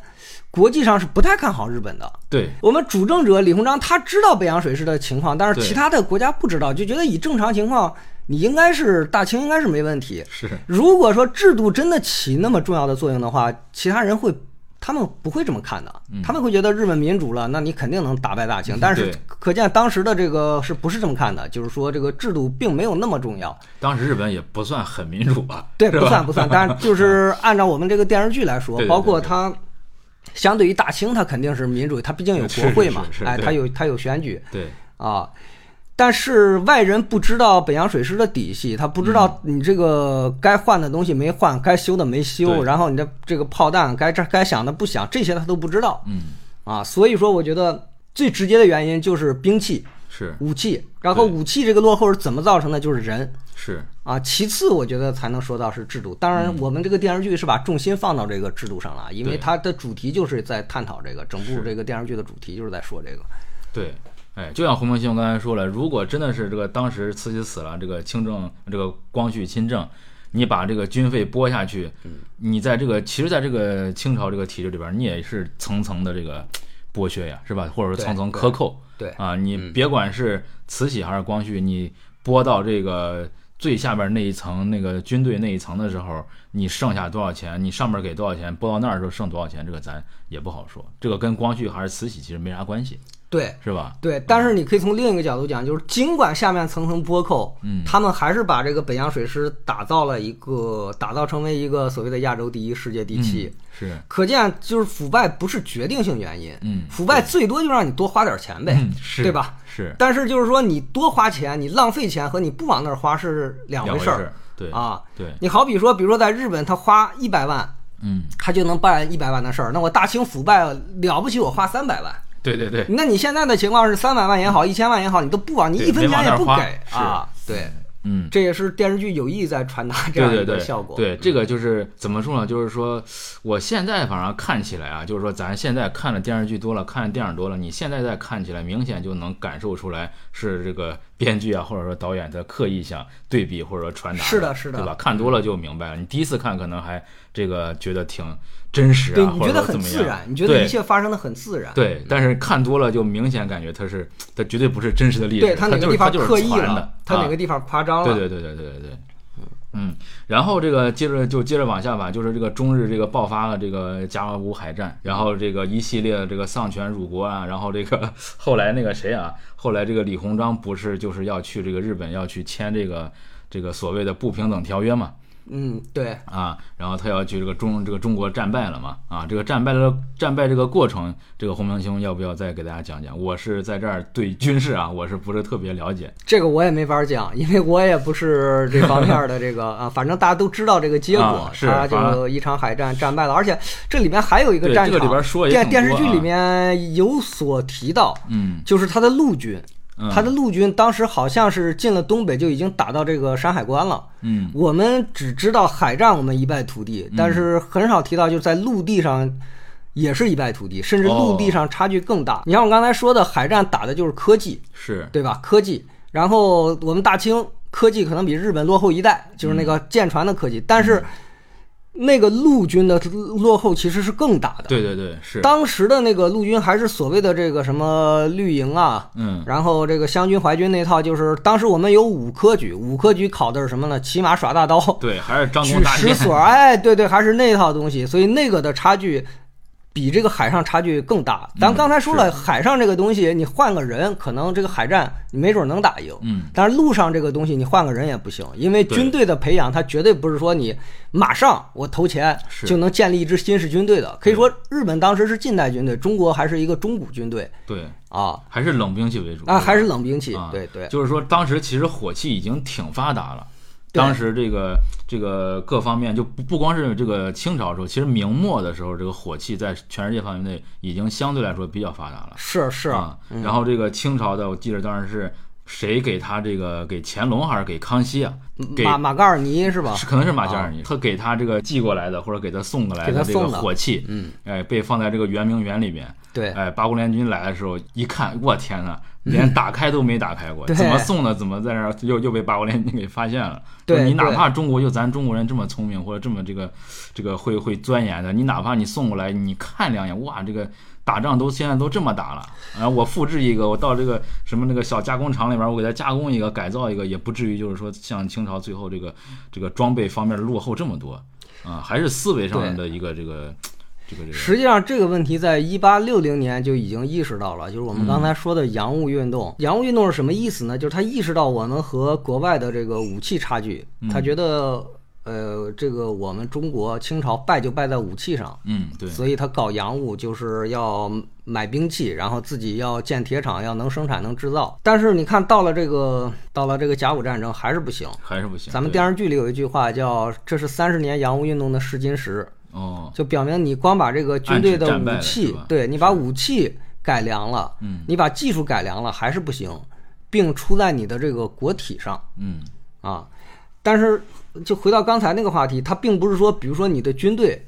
国际上是不太看好日本的。对，我们主政者李鸿章他知道北洋水师的情况，但是其他的国家不知道，就觉得以正常情况，你应该是大清应该是没问题。是，如果说制度真的起那么重要的作用的话，其他人会，他们不会这么看的，他们会觉得日本民主了，那你肯定能打败大清。但是可见当时的这个是不是这么看的？就是说这个制度并没有那么重要，当时日本也不算很民主吧？对，不算不算。但是就是按照我们这个电视剧来说，包括它。相对于大清，它肯定是民主，它毕竟有国会嘛，哎，是是是对。它有它有选举。对，啊。但是外人不知道北洋水师的底细，他不知道你这个该换的东西没换，该修的没修，然后你的这个炮弹该这该响的不响，这些他都不知道。嗯，啊。所以说，我觉得最直接的原因就是兵器、是武器，然后武器这个落后是怎么造成的？就是人是，啊。其次，我觉得才能说到是制度。当然，我们这个电视剧是把重心放到这个制度上了，因为它的主题就是在探讨这个，整部这个电视剧的主题就是在说这个。对。哎，就像洪明星刚才说了，如果真的是这个当时慈禧死了，这个清政这个光绪亲政，你把这个军费拨下去，你在这个其实在这个清朝这个体制里边，你也是层层的这个剥削呀，是吧？或者说层层克扣。对啊，你别管是慈禧还是光绪，你拨到这个最下边那一层那个军队那一层的时候，你剩下多少钱，你上面给多少钱，拨到那儿的时候剩多少钱，这个咱也不好说。这个跟光绪还是慈禧其实没啥关系，对，是吧？对，但是你可以从另一个角度讲，就是尽管下面层层剥扣，嗯他们还是把这个北洋水师打造了一个，打造成为一个所谓的亚洲第一、世界第七。是，可见，就是腐败不是决定性原因，嗯腐败最多就让你多花点钱呗，嗯，是，对吧？是但是就是说，你多花钱，你浪费钱和你不往那儿花是两两回事儿对，啊。对，你好比说，比如说在日本，他花一百万，嗯，他就能办一百万的事儿。那我大清腐败了不起，我花三百万。对对对，那你现在的情况是三百万也好，一千万也好，你都不往，你一分钱也不给啊。对，嗯。这也是电视剧有意在传达这样一个效果。对，这个就是怎么说呢？就是说，我现在反正看起来啊，就是说咱现在看的电视剧多了，看的电影多了，你现在再看起来，明显就能感受出来是这个编剧啊，或者说导演在刻意想对比或者说传达。是的是的对吧？看多了就明白了。你第一次看可能还这个觉得挺真实啊，对，你觉得很自然，你觉得一切发生的很自然。对，但是看多了就明显感觉它是，它绝对不是真实的历史，对，它哪个地方刻意了，它哪啊个地方夸张了。对对对对对对对，嗯，然后这个接着就接着往下吧，就是这个中日这个爆发了这个甲午海战，然后这个一系列的这个丧权辱国啊，然后这个后来那个谁啊，后来这个李鸿章不是就是要去这个日本要去签这个这个所谓的不平等条约嘛，嗯，对，啊，然后他要去这个中这个中国战败了嘛，啊，这个战败的战败这个过程，这个洪明兄要不要再给大家讲讲？我是在这儿对军事啊，我是不是特别了解？这个我也没法讲，因为我也不是这方面的这个啊，反正大家都知道这个结果啊，是他反就一场海战战败了，而且这里面还有一个战场，这个里边说也电电视剧里面有所提到，嗯，就是他的陆军。嗯。他的陆军当时好像是进了东北就已经打到这个山海关了。嗯。我们只知道海战我们一败涂地，但是很少提到就在陆地上也是一败涂地，甚至陆地上差距更大。你像我刚才说的，海战打的就是科技，是。对吧？科技，然后我们大清科技可能比日本落后一代，就是那个舰船的科技，但是那个陆军的落后其实是更大的。对对对是，当时的那个陆军还是所谓的这个什么绿营啊，嗯。然后这个湘军、淮军那套，就是当时我们有五科举，五科举考的是什么呢？骑马耍大刀，对，还是张举弓搭箭，石锁，哎，对对，还是那套东西，所以那个的差距比这个海上差距更大。咱刚才说了，海上这个东西，你换个人，可能这个海战你没准能打赢。嗯，但是陆上这个东西，你换个人也不行，因为军队的培养，它绝对不是说你马上我投钱就能建立一支新式军队的。可以说，日本当时是近代军队，中国还是一个中古军队对，啊还是冷兵器为主啊，还是冷兵器啊。对对，就是说当时其实火器已经挺发达了。对当时这个这个各方面就不不光是这个清朝的时候，其实明末的时候，这个火器在全世界范围内已经相对来说比较发达了。是是啊，然后这个清朝的，我记得当时是谁给他这个给乾隆还是给康熙啊？给马马嘎尔尼是吧？是可能是马加尔尼，他给他这个寄过来的或者给他送过来的这个送火器，嗯，哎，被放在这个圆明园里边。对，哎，八国联军来的时候一看，我天呐，连打开都没打开过，怎么送的？怎么在那儿又又被八国联军给发现了？对你哪怕中国就咱中国人这么聪明或者这么这个这个会会钻研的，你哪怕你送过来，你看两眼，哇，这个打仗都现在都这么打了，然后我复制一个，我到这个什么那个小加工厂里边，我给它加工一个，改造一个，也不至于就是说像清朝最后这个这个装备方面落后这么多啊，还是思维上的一个这个这个这个实际上这个问题在一八六零年就已经意识到了，就是我们刚才说的洋务运动。洋务运动是什么意思呢？就是他意识到我们和国外的这个武器差距，他觉得呃，这个我们中国清朝败就败在武器上。嗯对所以他搞洋务就是要买兵器，然后自己要建铁厂，要能生产能制造。但是你看到了这个到了这个甲午战争还是不行。还是不行。咱们电视剧里有一句话叫“这是三十年洋务运动的试金石”，哦，就表明你光把这个军队的武器，对你把武器改良了，嗯。你把技术改良了还是不行，并出在你的这个国体上。嗯。啊。但是就回到刚才那个话题，它并不是说，比如说你的军队，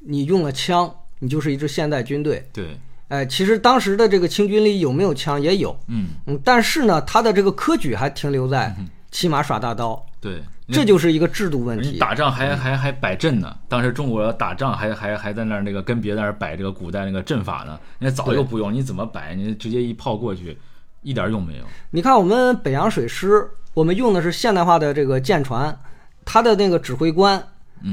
你用了枪，你就是一支现代军队。对，哎，其实当时的这个清军里有没有枪？也有，嗯。嗯，但是呢，他的这个科举还停留在骑马耍大刀，对，这就是一个制度问你题。打仗还还还摆阵呢，当时中国打仗还还还在那儿那个跟别在那儿摆这个古代那个阵法呢，人家早就不用，你怎么摆？你直接一炮过去，一点用没有。你看我们北洋水师，我们用的是现代化的这个舰船，它的那个指挥官，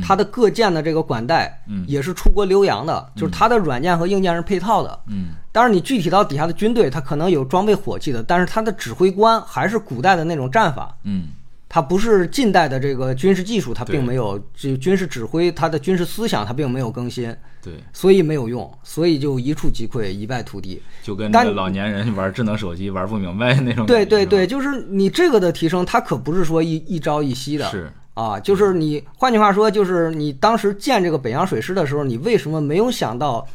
它的各舰的这个管带，嗯也是出国留洋的，就是它的软件和硬件是配套的。嗯当然，你具体到底下的军队，它可能有装备火器的，但是它的指挥官还是古代的那种战法，嗯它不是近代的这个军事技术，它并没有这军事指挥，它的军事思想它并没有更新，对，所以没有用，所以就一触即溃，一败涂地。就跟那个老年人玩智能手机玩不明白那种。对对对，就是你这个的提升，它可不是说一一朝一夕的，是啊，就是你，换句话说，就是你当时建这个北洋水师的时候，你为什么没有想到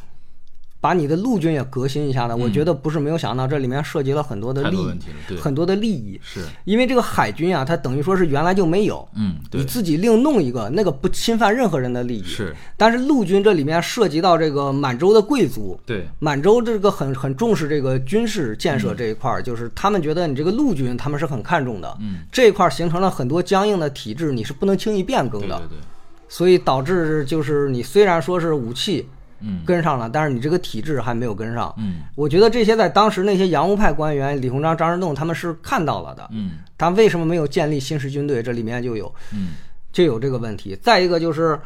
把你的陆军也革新一下呢？我觉得不是没有想到，这里面涉及了很多的利益很多的利益，是。因为这个海军啊，它等于说是原来就没有，嗯你自己另弄一个，那个不侵犯任何人的利益。是，但是陆军这里面涉及到这个满洲的贵族，对满洲这个很很重视这个军事建嗯。设这一块儿，就是他们觉得你这个陆军他们是很看重的，嗯。这一块儿形成了很多僵硬的体制，你是不能轻易变更的，对对对，所以导致就是你虽然说是武器嗯跟上了，但是你这个体制还没有跟上。嗯我觉得这些在当时那些洋务派官员李鸿章、张之洞他们是看到了的，嗯他为什么没有建立新式军队？这里面就有嗯就有这个问题。再一个就是，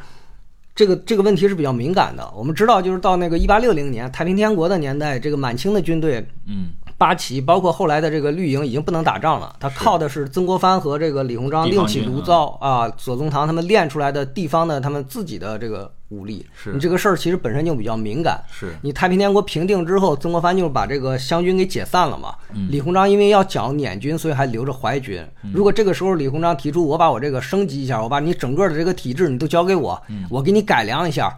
这个这个问题是比较敏感的。我们知道，就是到那个一八六零年太平天国的年代，这个满清的军队嗯八旗，包括后来的这个绿营，已经不能打仗了。他靠的是曾国藩和这个李鸿章另起炉灶啊，左宗棠他们练出来的地方的他们自己的这个武力。是你这个事儿其实本身就比较敏感。是你太平天国平定之后，曾国藩就把这个湘军给解散了嘛。李鸿章因为要剿捻军，所以还留着淮军。如果这个时候李鸿章提出我把我这个升级一下，我把你整个的这个体制你都交给我，我给你改良一下，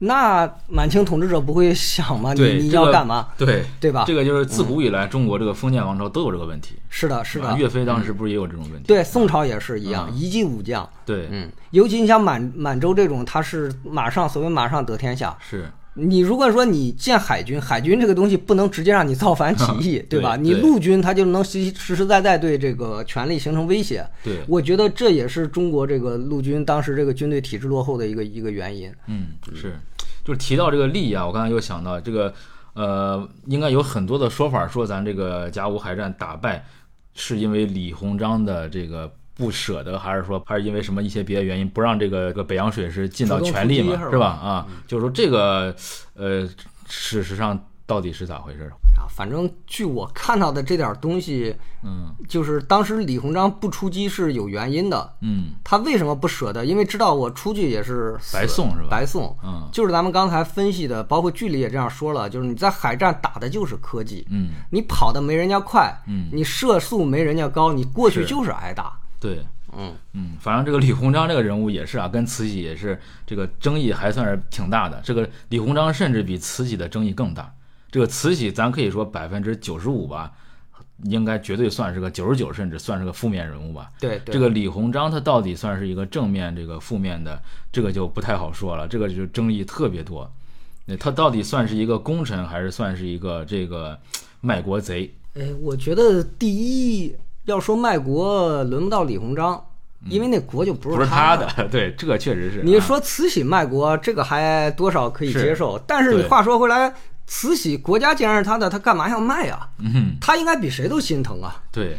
那满清统治者不会想吗？你你要干嘛？对对吧？这个就是自古以来中国这个封建王朝都有这个问题。是的，是的，岳飞当时不是也有这种问题？对，宋朝也是一样，嗯一骑武将。对，嗯，尤其你像满满洲这种，他是马上所谓马上得天下。是你如果说你建海军，海军这个东西不能直接让你造反起义，对吧？你陆军它就能实实实在在对这个权力形成威胁。对，我觉得这也是中国这个陆军当时这个军队体制落后的一个一个原因。嗯，是，就是提到这个利益啊，我刚才又想到这个，呃，应该有很多的说法，说咱这个甲午海战打败是因为李鸿章的这个不舍得，还是说还是因为什么一些别的原因不让这个这个北洋水师尽到全力嘛，是吧？啊，就是说这个，呃，事实上到底是咋回事？啊，反正据我看到的这点东西，嗯就是当时李鸿章不出击是有原因的。嗯他为什么不舍得？因为知道我出去也是白送是吧白送，嗯就是咱们刚才分析的，包括剧里也这样说了，就是你在海战打的就是科技，嗯，你跑的没人家快，嗯你射速没人家高，你过去就是挨打。对。嗯，嗯，反正这个李鸿章这个人物也是啊，跟慈禧也是这个争议还算是挺大的。这个李鸿章甚至比慈禧的争议更大。这个慈禧咱可以说百分之九十五吧，应该绝对算是个九十九，甚至算是个负面人物吧。对对，这个李鸿章他到底算是一个正面，这个负面的，这个就不太好说了。这个就争议特别多。那他到底算是一个功臣，还是算是一个这个卖国贼？哎，我觉得第一要说卖国，轮不到李鸿章，因为那国就不不是他他的，对，这个确实是。啊你说慈禧卖国，这个还多少可以接受，但是你话说回来，慈禧国家既然是他的，他干嘛要卖啊？嗯，他应该比谁都心疼啊。对，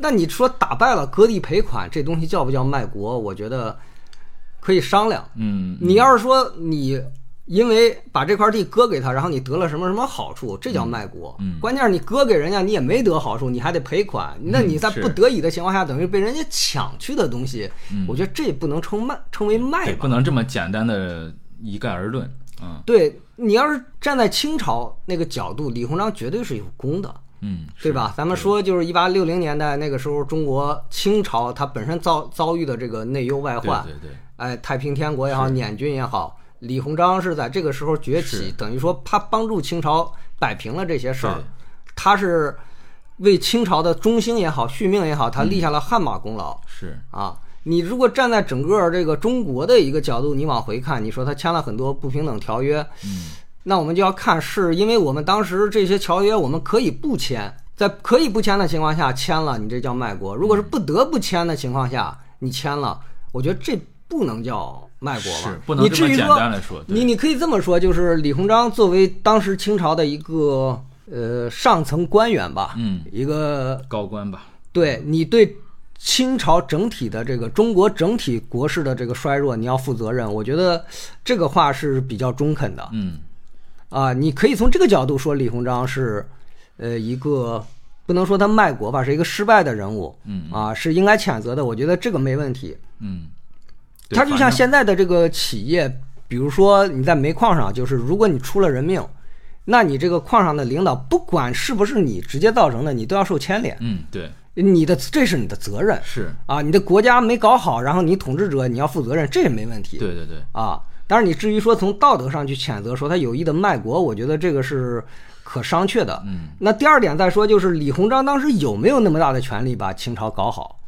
那你说打败了割地赔款，这东西叫不叫卖国？我觉得可以商量。嗯，你要是说你因为把这块地割给他，然后你得了什么什么好处，这叫卖国。嗯关键是你割给人家，你也没得好处，你还得赔款。那你在不得已的情况下，等于被人家抢去的东西，我觉得这也不能称卖，称为卖吧不。能这么简单的一概而论。嗯对你要是站在清朝那个角度，李鸿章绝对是有功的。嗯，对吧？咱们说就是一八六零年代那个时候，中国清朝它本身遭遭遇的这个内忧外患，对对，哎，太平天国也好，捻军也好，李鸿章是在这个时候崛起，等于说他帮助清朝摆平了这些事儿，他是为清朝的中兴也好、续命也好，他立下了汗马功劳、是，啊。你如果站在整个这个中国的一个角度，你往回看，你说他签了很多不平等条约，嗯。那我们就要看是因为我们当时这些条约我们可以不签，在可以不签的情况下签了，你这叫卖国；如果是不得不签的情况下，你签了，我觉得这不能叫卖国吧是？不能你这么简至于说单来说。你你可以这么说，就是李鸿章作为当时清朝的一个呃上层官员吧，嗯，一个高官吧，对你对清朝整体的这个中国整体国势的这个衰弱，你要负责任。我觉得这个话是比较中肯的。嗯啊，你可以从这个角度说李鸿章是，呃，一个不能说他卖国吧，是一个失败的人物，嗯啊，是应该谴责的。我觉得这个没问题。嗯，对他就像现在的这个企业，比如说你在煤矿上，就是如果你出了人命，那你这个矿上的领导，不管是不是你直接造成的，你都要受牵连，嗯对你的这是你的责任是，啊，你的国家没搞好，然后你统治者你要负责任，这也没问题。对对对，啊。但是，你至于说从道德上去谴责说他有意的卖国，我觉得这个是可商榷的。嗯那第二点再说，就是李鸿章当时有没有那么大的权利把清朝搞好？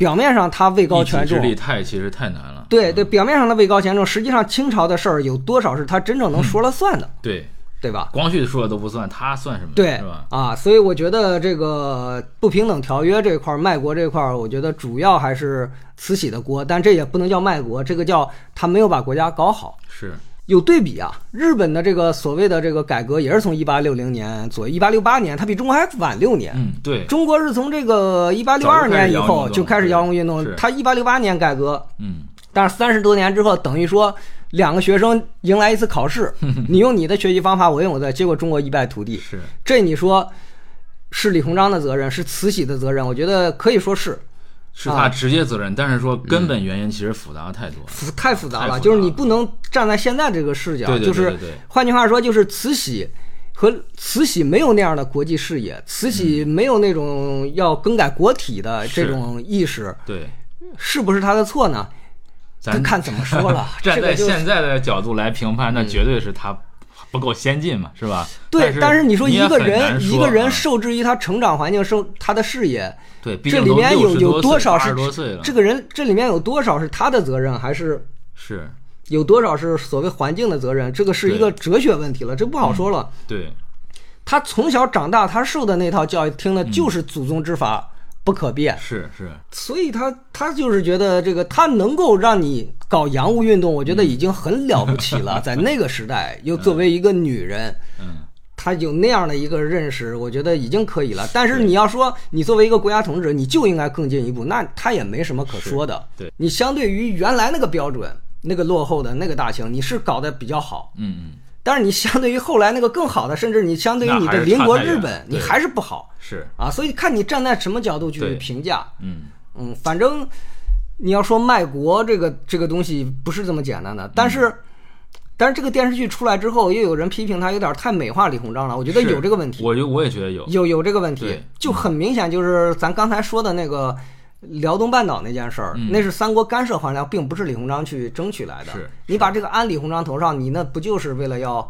表面上他位高权重，之力太其实太难了。对对，表面上他位高权重，实际上清朝的事儿有多少是他真正能说了算的，对，对吧？光绪说的都不算，他算什么？对是吧？啊，所以我觉得这个不平等条约这块儿、卖国这块儿，我觉得主要还是慈禧的锅，但这也不能叫卖国，这个叫他没有把国家搞好。是，有对比啊，日本的这个所谓的这个改革也是从一八六零年左右，一八六八年，它比中国还晚六年。嗯对，中国是从这个一八六二年以后就开始洋务运动，它一八六八年改革，嗯但是三十多年之后，等于说两个学生迎来一次考试，你用你的学习方法，我用我的，结果中国一败涂地。是，这你说是李鸿章的责任，是慈禧的责任？我觉得可以说是是他直接责任，但是说根本原因其实复杂太多了。复太复杂了，杂了就是你不能站在现在这个视角，对对对就是换句话说，就是慈禧和慈禧没有那样的国际视野，慈禧没有那种要更改国体的这种意识，对，是不是他的错呢？咱。看怎么说了 站在现在的角度来评判，那绝对是他不够先进嘛，是吧？对，但是是你说一个人一个人啊受制于他成长环境，受他的视野，对，这里面有有多少是多？这个人这里面有多少是他的责任，还是是有多少是所谓环境的责任？这个是一个哲学问题了，这不好说了。对，他从小长大，他受的那套教育，听的就是祖宗之法不可变，是是，所以他他就是觉得这个他能够让你搞洋务运动，我觉得已经很了不起了。在那个时代，又作为一个女人，嗯，她有那样的一个认识，我觉得已经可以了。但是你要说你作为一个国家统治者，你就应该更进一步，那他也没什么可说的。对你相对于原来那个标准，那个落后的那个大清，你是搞得比较好。嗯嗯，但是你相对于后来那个更好的，甚至你相对于你的邻国日本，你还是不好是，啊。所以看你站在什么角度去评价。嗯嗯，反正你要说卖国这个这个东西不是这么简单的，但是。但是这个电视剧出来之后，又有人批评他有点太美化李鸿章了，我觉得有这个问题，我就我也觉得有，有有这个问题，就很明显就是咱刚才说的那个辽东半岛那件事儿，嗯。那是三国干涉还辽，并不是李鸿章去争取来的。是你把这个安李鸿章头上，你那不就是为了要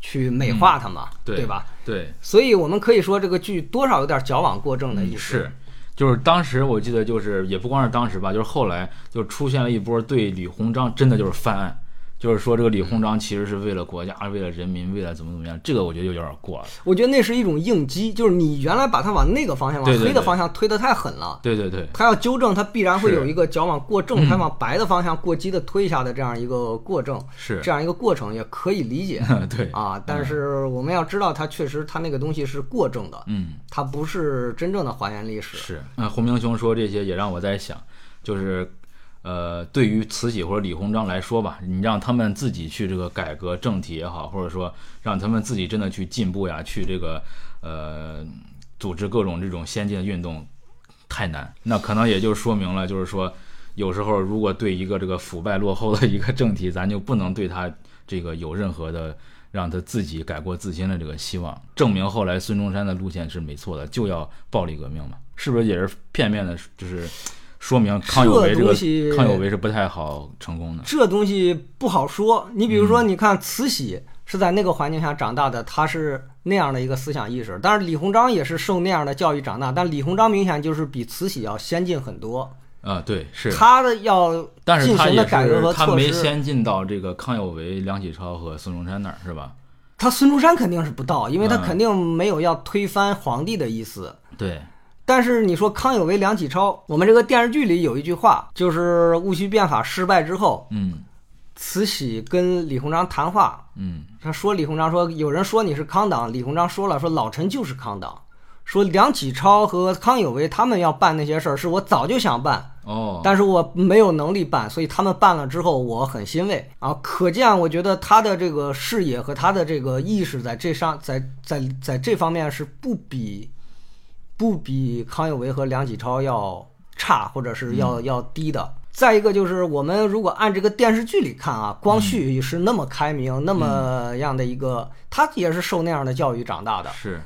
去美化他嘛，对吧？对，所以我们可以说这个剧多少有点矫枉过正的意思。是，就是当时我记得就是也不光是当时吧，就是后来就出现了一波对李鸿章真的就是翻案，就是说这个李鸿章其实是为了国家、为了人民、为了怎么怎么样，这个我觉得就有点过了。我觉得那是一种应激，就是你原来把他往那个方向、往黑的方向推得太狠了。对对对，他要纠正，他必然会有一个脚往过正，他往白的方向过激的推一下的这样一个过正，是这样一个过程也可以理解 对，啊。但是我们要知道，他确实他那个东西是过正的，嗯。他不是真正的还原历史。是，那洪明兄说这些也让我在想，就是，呃，对于慈禧或者李鸿章来说吧，你让他们自己去这个改革政体也好，或者说让他们自己真的去进步呀，去这个呃组织各种这种先进的运动，太难。那可能也就说明了，就是说有时候如果对一个这个腐败落后的一个政体，咱就不能对他这个有任何的。让他自己改过自新的这个希望，证明后来孙中山的路线是没错的，就要暴力革命嘛，是不是也是片面的，就是说明康有为这个这康有为是不太好成功的？这东西不好说。你比如嗯说，你看慈禧是在那个环境下长大的，她是那样的一个思想意识。但是李鸿章也是受那样的教育长大，但李鸿章明显就是比慈禧要先进很多。啊，对，是，他的要但是进行他也的改革和是他没措施，先进到这个康有为、梁启超和孙中山那儿，是吧？他孙中山肯定是不到，因为他嗯肯定没有要推翻皇帝的意思。对，但是你说康有为、梁启超，我们这个电视剧里有一句话，就是戊戌变法失败之后，嗯。慈禧跟李鸿章谈话，嗯。他说李鸿章说有人说你是康党，李鸿章说了说老臣就是康党，说梁启超和康有为他们要办那些事儿是我早就想办，哦，但是我没有能力办，所以他们办了之后我很欣慰。啊。可见我觉得他的这个视野和他的这个意识在这上在在在这方面是不比不比康有为和梁启超要差，或者是要、要低的。再一个就是，我们如果按这个电视剧里看啊，光绪是那么开明，那么样的一个，他也是受那样的教育长大的，是，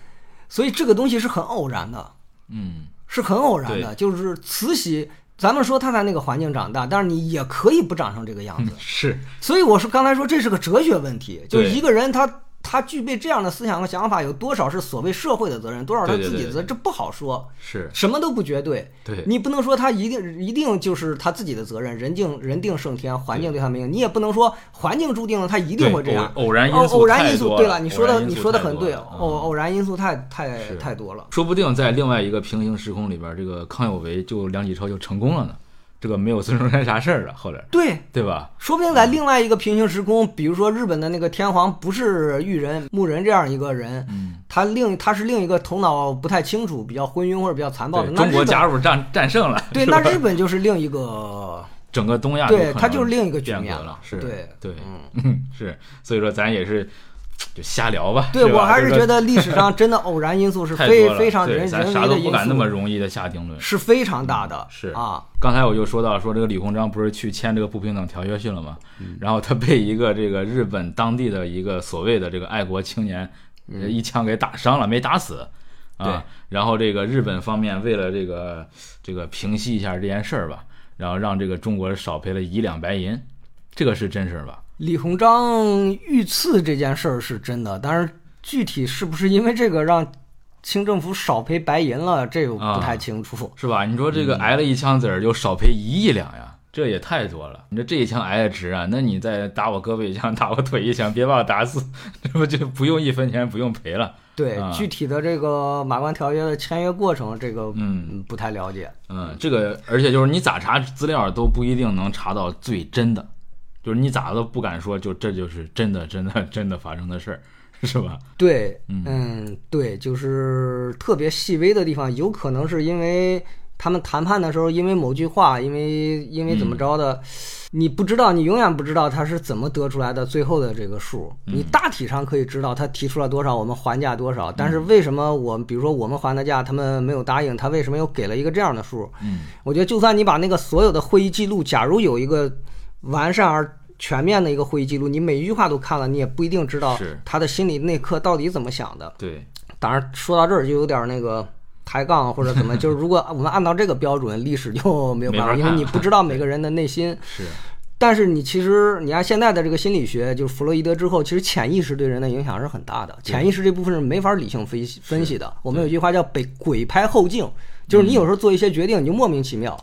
所以这个东西是很偶然的。嗯。是很偶然的，就是慈禧，咱们说他在那个环境长大，但是你也可以不长成这个样子。是，所以我是刚才说这是个哲学问题，就是一个人他他具备这样的思想和想法，有多少是所谓社会的责任，多少他对对对自己的责任，这不好说，是，什么都不绝对。对，你不能说他一定一定就是他自己的责任，人定人定胜天，环境对他没有，你也不能说环境注定了他一定会这样。偶偶然因偶素偶然因素，对了，你说的你说的很对，偶嗯偶然因素太太太多了。说不定在另外一个平行时空里边，这个康有为就梁启超就成功了呢，这个没有孙中山啥事儿了，后来。对，对吧？说不定在另外一个平行时空，比如说日本的那个天皇不是裕仁、牧人这样一个人，嗯，他另他是另一个头脑不太清楚、比较昏庸或者比较残暴的，那中国加入战战胜了，对，那日本就是另一个，整个东亚对，可能它就是另一个局面了，是，对对，嗯，嗯，是，所以说咱也是就瞎聊吧，对吧我还是觉得历史上真的偶然因素是非非常对人人咱啥都为的因不敢那么，容易的下定论。是非常大的，是啊，刚才我就说到说这个李鸿章不是去签这个不平等条约去了吗？嗯然后他被一个这个日本当地的一个所谓的这个爱国青年，呃一枪给打伤了，没打死。嗯对啊，然后这个日本方面为了这个这个平息一下这件事儿吧，然后让这个中国少赔了一两白银，这个是真事儿吧？李鸿章遇刺这件事儿是真的，但是具体是不是因为这个让清政府少赔白银了，这个不太清楚。是吧？你说嗯这个挨了一枪子儿就少赔一亿两呀，这也太多了。你说这一枪挨的值啊？那你再打我胳膊一枪，打我腿一枪，别把我打死，这不就不用一分钱不用赔了？对，啊具体的这个马关条约的签约过程，这个嗯不太了解。嗯，这个而且就是你咋查资料都不一定能查到最真的，就是你咋都不敢说就这就是真的真的真的发生的事儿，是吧？对，嗯嗯，对，就是特别细微的地方，有可能是因为他们谈判的时候，因为某句话，因为因为怎么着的，你不知道，你永远不知道他是怎么得出来的最后的这个数。你大体上可以知道他提出了多少，我们还价多少，但是为什么我比如说我们还的价，他们没有答应，他为什么又给了一个这样的数？嗯，我觉得就算你把那个所有的会议记录，假如有一个完善而全面的一个会议记录，你每一句话都看了，你也不一定知道他的心里那刻到底怎么想的。对，当然，说到这儿就有点那个抬杠或者怎么，就是如果我们按照这个标准，历史就没有办法，因为你不知道每个人的内心。是，但是你其实你按现在的这个心理学，就是弗洛伊德之后，其实潜意识对人的影响是很大的。潜意识这部分是没法理性分析分析的。我们有句话叫“被鬼拍后镜”，就是你有时候做一些决定，你就莫名其妙。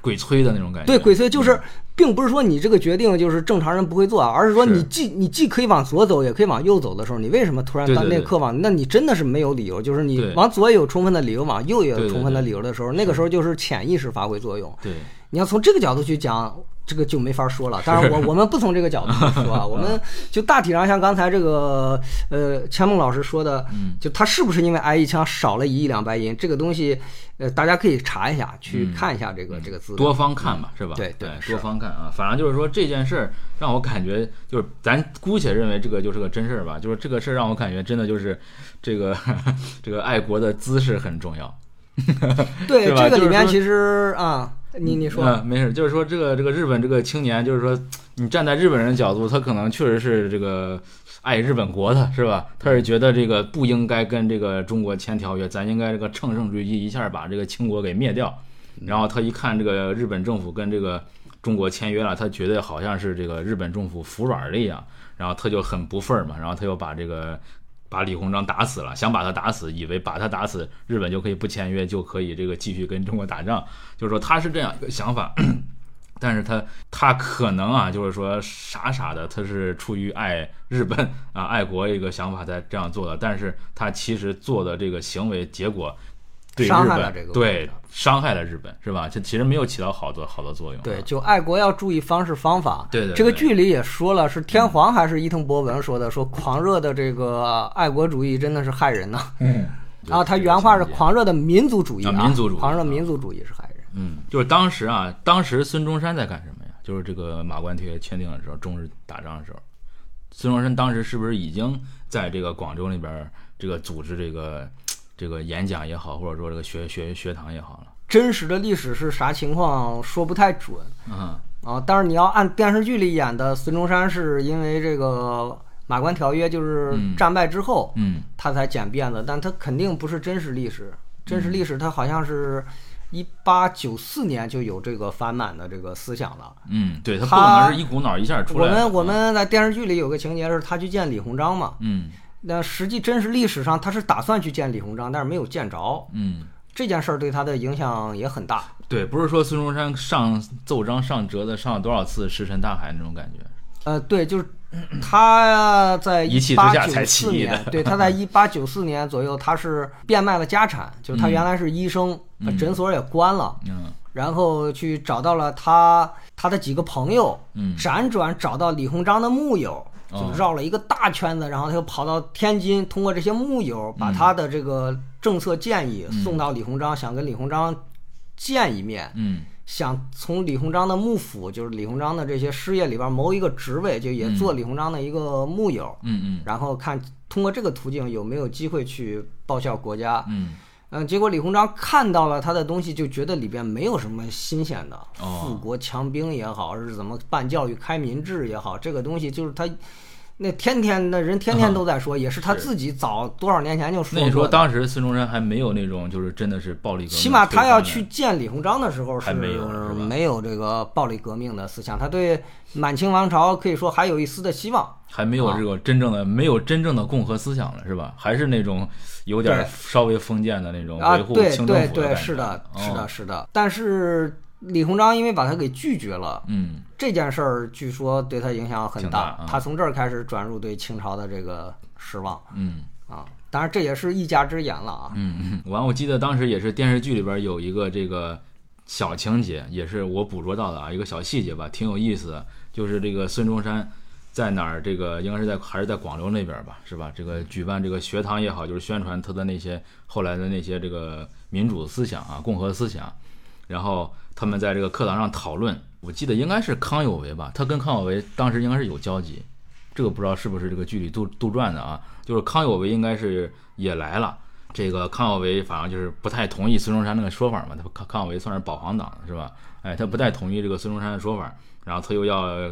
鬼催的那种感觉。对，鬼催就是，并不是说你这个决定就是正常人不会做，而是说你既你既可以往左走，也可以往右走的时候，你为什么突然到那刻往？那你真的是没有理由，就是你往左也有充分的理由，往右也有充分的理由的时候，那个时候就是潜意识发挥作用。对，你要从这个角度去讲，这个就没法说了。当然我，我们不从这个角度去说啊，我们就大体上像刚才这个呃钱梦老师说的，嗯就他是不是因为挨一枪少了一亿两白银这个东西，呃，大家可以查一下，去嗯看一下这个这个资料。多方看吧，是吧？对对多方看啊。反正就是说这件事儿让我感觉，就是咱姑且认为这个就是个真事儿吧。就是这个事儿让我感觉真的就是这个 这个爱国的姿势很重要。对这个里面其实啊，你你说，嗯，没事，就是说这个这个日本这个青年，就是说你站在日本人角度，他可能确实是这个爱日本国的，是吧？他是觉得这个不应该跟这个中国签条约，咱应该这个乘胜追击，一下把这个清国给灭掉。然后他一看这个日本政府跟这个中国签约了，他觉得好像是这个日本政府服软了一样，然后他就很不忿儿嘛，然后他又把这个把李鸿章打死了，想把他打死，以为把他打死，日本就可以不签约，就可以这个继续跟中国打仗，就是说他是这样一个想法。但是他他可能啊，就是说傻傻的，他是出于爱日本啊爱国一个想法才这样做的，但是他其实做的这个行为结果对日伤害了这个本对伤害了日本是吧？这其实没有起到好多好多作用。对，就爱国要注意方式方法。对对对这个剧里也说了，是天皇还是伊藤博文说的？说狂热的这个爱国主义真的是害人呐。嗯，然后他原话是狂热的民族主义啊民族主义狂热民族主义是害人。嗯，就是当时啊，当时孙中山在干什么呀？就是这个马关条约签订的时候，中日打仗的时候，孙中山当时是不是已经在这个广州那边这个组织这个这个演讲也好，或者说这个学学学堂也好了？真实的历史是啥情况说不太准嗯，啊。但是你要按电视剧里演的，孙中山是因为这个马关条约就是嗯战败之后，嗯他才剪辫子，但他肯定不是真实历史。真实历史他好像是一八九四年就有这个反满的这个思想了。嗯，对他不他可能是一股脑一下出来。我们我们在电视剧里有个情节是他去见李鸿章嘛，嗯那实际真实历史上他是打算去见李鸿章，但是没有见着。嗯，这件事儿对他的影响也很大。对，不是说孙中山上奏章上折子上了多少次石沉大海那种感觉。呃，对，就是他在一八九下才起义的。四年，对，他在一八九四年左右，他是变卖了家产，就是他原来是医生，嗯。诊所也关了，嗯。然后去找到了他他的几个朋友，嗯。辗转找到李鸿章的幕友，就哦。绕了一个大圈子，然后他又跑到天津，通过这些幕友嗯。把他的这个政策建议送到李鸿章，想跟李鸿章见一面，嗯。想从李鸿章的幕府，就是李鸿章的这些事业里边谋一个职位，就也做李鸿章的一个幕友，嗯嗯。然后看通过这个途径有没有机会去报效国家。嗯嗯，结果李鸿章看到了他的东西，就觉得里边没有什么新鲜的，哦富国强兵也好，是怎么办教育开民制也好，这个东西就是他。那天天的人天天都在说，也是他自己早多少年前就说那你说。当时孙中山还没有那种就是真的是暴力革命，起码他要去见李鸿章的时候是没有没有这个暴力革命的思想，他对满清王朝可以说还有一丝的希望。还没有这个真正的、没有真正的共和思想了，是吧？还是那种有点对稍微封建的那种啊，维护对清政对对，府感觉是的，是的，哦是的。但是李鸿章因为把他给拒绝了，嗯这件事儿据说对他影响很挺大啊他从这儿开始转入对清朝的这个失望嗯啊。当然这也是一家之言了啊。嗯嗯。完，我记得当时也是电视剧里边有一个这个小情节，也是我捕捉到的啊，一个小细节吧，挺有意思的，就是这个孙中山。在哪儿？这个应该是在还是在广州那边吧，是吧？这个举办这个学堂也好，就是宣传他的那些后来的那些这个民主思想啊、共和思想。然后他们在这个课堂上讨论，我记得应该是康有为吧，他跟康有为当时应该是有交集，这个不知道是不是这个剧里杜杜撰的啊？就是康有为应该是也来了，这个康有为反正就是不太同意孙中山那个说法嘛，他康康有为算是保皇党是吧？哎，他不太同意这个孙中山的说法，然后他又要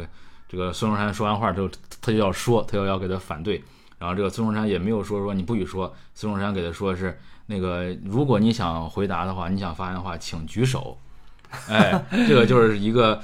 这个孙中山说完话之后，他就要说，他又要给他反对，然后这个孙中山也没有说说你不许说，孙中山给他说是那个如果你想回答的话，你想发言的话，请举手。哎，这个就是一个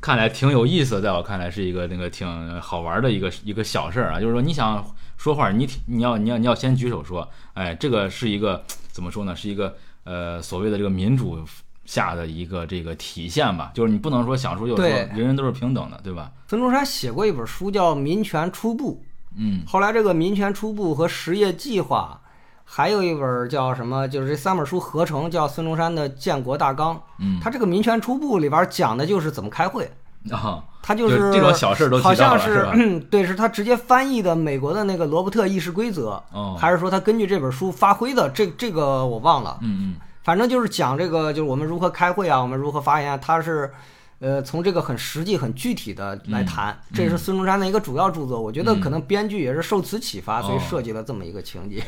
看来挺有意思的，在我看来是一个那个挺好玩的一个一个小事儿啊，就是说你想说话，你挺你要你要你要先举手说，哎，这个是一个怎么说呢？是一个呃所谓的这个民主下的一个这个体现吧，就是你不能说想说就说，人人都是平等的，对吧？孙中山写过一本书叫《民权初步》，嗯后来这个《民权初步》和《实业计划》，还有一本叫什么，就是这三本书合成叫孙中山的建国大纲。嗯他这个《民权初步》里边讲的就是怎么开会，啊，他就就是这种小事都好，像是对，是他直接翻译的美国的那个罗伯特议事规则，哦，还是说他根据这本书发挥的？这这个我忘了，嗯嗯反正就是讲这个，就是我们如何开会啊，我们如何发言啊，他是。呃，从这个很实际、很具体的来谈，嗯这是孙中山的一个主要著作。我觉得可能编剧也是受此启发，所以哦设计了这么一个情节。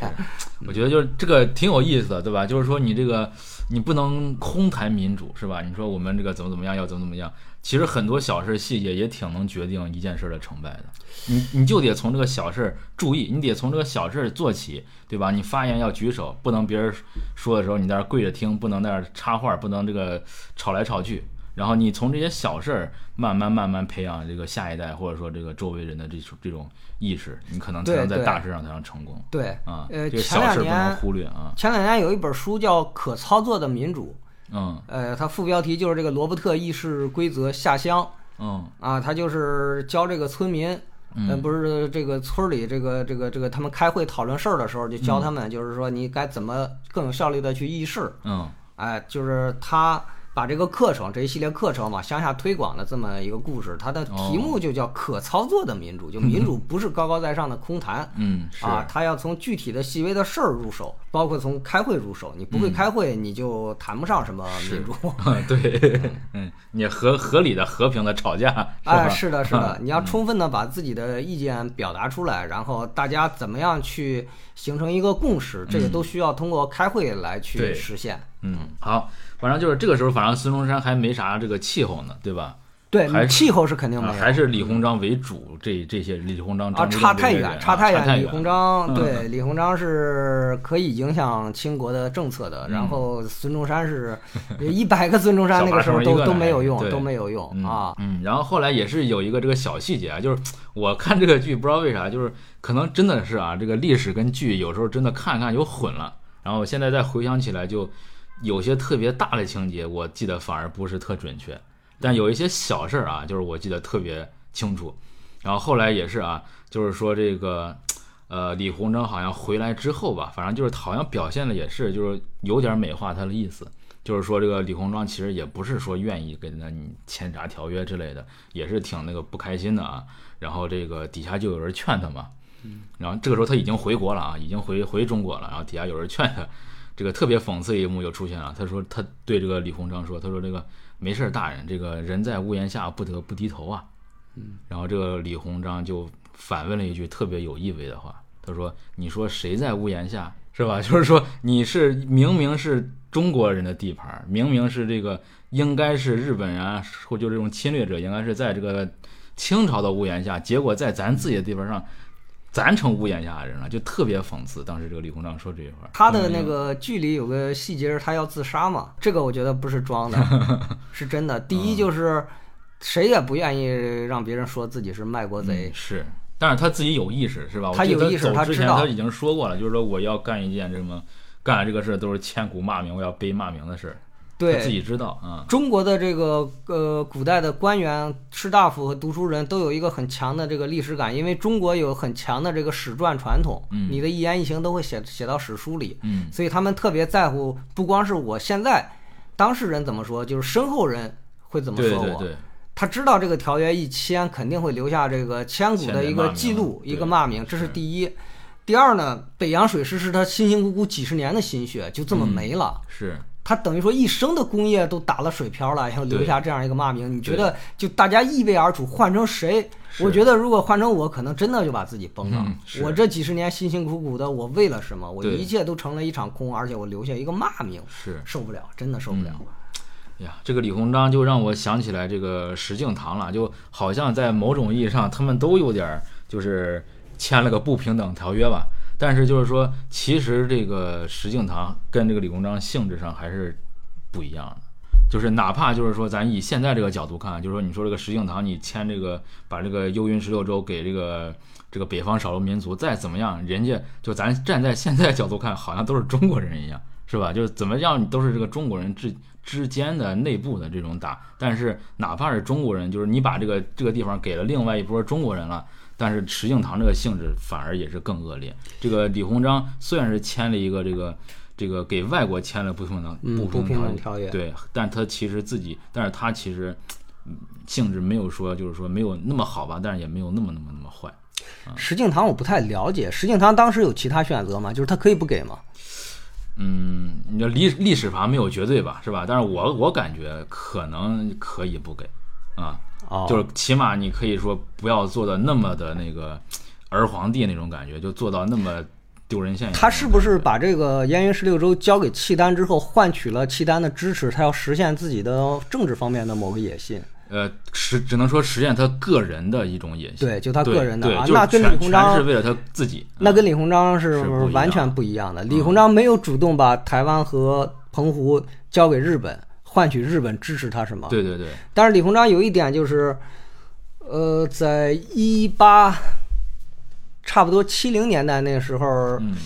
我觉得就是这个挺有意思的，对吧？就是说你这个你不能空谈民主，是吧？你说我们这个怎么怎么样，要怎么怎么样，其实很多小事细节也挺能决定一件事的成败的。你你就得从这个小事儿注意，你得从这个小事儿做起，对吧？你发言要举手，不能别人说的时候你在那儿跪着听，不能在那儿插话，不能这个吵来吵去。然后你从这些小事儿慢慢慢慢培养这个下一代，或者说这个周围人的这种这种意识，你可能才能在大事上才能成功。对，啊。呃小事不能忽略啊。前两年有一本书叫《可操作的民主》，嗯。呃，它副标题就是这个罗伯特议事规则下乡嗯。啊，他就是教这个村民，呃，嗯不是这个村里这个这个这个他们开会讨论事儿的时候，就教他们，就是说你该怎么更有效率的去议事，嗯。哎，就是他把这个课程这一系列课程往乡下推广的这么一个故事，它的题目就叫“可操作的民主”，就民主不是高高在上的空谈。嗯啊，他要从具体的细微的事儿入手，包括从开会入手。你不会开会，你就谈不上什么民主。对，嗯，你合合理的和平的吵架，是吧？哎，是的，是的，嗯你要充分的把自己的意见表达出来，然后大家怎么样去形成一个共识，这个都需要通过开会来去实现。嗯，好，反正就是这个时候，反正孙中山还没啥这个气候呢，对吧？对还，气候是肯定没啊，有。还是李鸿章为主，这这些李鸿章差太远，差太远。李鸿章对李鸿章是可以影响清国的政策的，然后孙中山是一百个孙中山那个时候都都没有用，都没有用嗯啊。嗯，然后后来也是有一个这个小细节啊，就是我看这个剧不知道为啥，就是可能真的是啊，这个历史跟剧有时候真的看看有混了，然后现在再回想起来，就有些特别大的情节，我记得反而不是特准确，但有一些小事儿啊，就是我记得特别清楚。然后后来也是啊，就是说这个。呃，李鸿章好像回来之后吧，反正就是好像表现的也是，就是有点美化他的意思，就是说这个李鸿章其实也不是说愿意跟他你签啥条约之类的，也是挺那个不开心的啊。然后这个底下就有人劝他嘛，然后这个时候他已经回国了啊，已经回回中国了，然后底下有人劝他，这个特别讽刺一幕又出现了。他说他对这个李鸿章说，他说这个没事儿，大人，这个人在屋檐下不得不低头啊。嗯然后这个李鸿章就反问了一句特别有意味的话，他说：“你说谁在屋檐下，是吧？就是说你是明明是中国人的地盘，明明是这个应该是日本人啊，或就这种侵略者应该是在这个清朝的屋檐下，结果在咱自己的地盘上，咱成屋檐下的人了，就特别讽刺。当时这个李鸿章说这句话，他的那个剧里有个细节是他要自杀嘛，这个我觉得不是装的，是真的。第嗯一就是谁也不愿意让别人说自己是卖国贼嗯，是。”但是他自己有意识是吧？他有意识他知道走之前他已经说过了，就是说我要干一件这么干了这个事都是千古骂名，我要背骂名的事儿。他自。己知道啊。中国的这个呃古代的官员、士大夫和读书人都有一个很强的这个历史感，因为中国有很强的这个史传传统，嗯你的一言一行都会写写到史书里，嗯所以他们特别在乎，不光是我现在当事人怎么说，就是身后人会怎么说我。对对对，他知道这个条约一签，肯定会留下这个千古的一个记录，一个骂名，这是是第一。第二呢，北洋水师是他辛辛苦苦几十年的心血，就这么没了。是他等于说一生的功业都打了水漂了，然后留下这样一个骂名，你觉得就大家一味而处，换成谁？我觉得如果换成我，可能真的就把自己崩了嗯。我这几十年辛辛苦苦的，我为了什么？我一切都成了一场空，而且我留下一个骂名，是。受不了，真的受不了。呀，这个李鸿章就让我想起来这个石敬瑭了，就好像在某种意义上，他们都有点儿就是签了个不平等条约吧。但是就是说，其实这个石敬瑭跟这个李鸿章性质上还是不一样的。就是哪怕就是说，咱以现在这个角度看，就是说，你说这个石敬瑭，你签这个把这个幽云十六州给这个这个北方少数民族，再怎么样，人家就咱站在现在角度看，好像都是中国人一样，是吧？就是怎么样你都是这个中国人之之间的内部的这种打，但是哪怕是中国人，就是你把这个这个地方给了另外一波中国人了，但是石敬瑭这个性质反而也是更恶劣。这个李鸿章虽然是签了一个这个这个给外国签了不平等嗯，不平平等等条约，对，但他其实自己，但是他其实嗯性质没有说就是说没有那么好吧，但是也没有那么那么那么坏。石敬瑭我不太了解，石敬瑭当时有其他选择吗？就是他可以不给吗？嗯，你说历历史上没有绝对吧，是吧？但是我我感觉可能可以不给啊，哦，就是起码你可以说不要做的那么的那个 儿皇帝那种感觉，就做到那么丢人现眼。他是不是把这个燕云十六州交给契丹之后，换取了契丹的支持？他要实现自己的政治方面的某个野心？呃实只能说实现他个人的一种野心。对，就他个人的啊，那跟李鸿章是为了他自己。那跟李鸿章是完全不一样的。李鸿章没有主动把台湾和澎湖交给日本，换取日本支持他什么？对对对，但是李鸿章有一点就是，呃，在一八差不多七零年代那个时候，嗯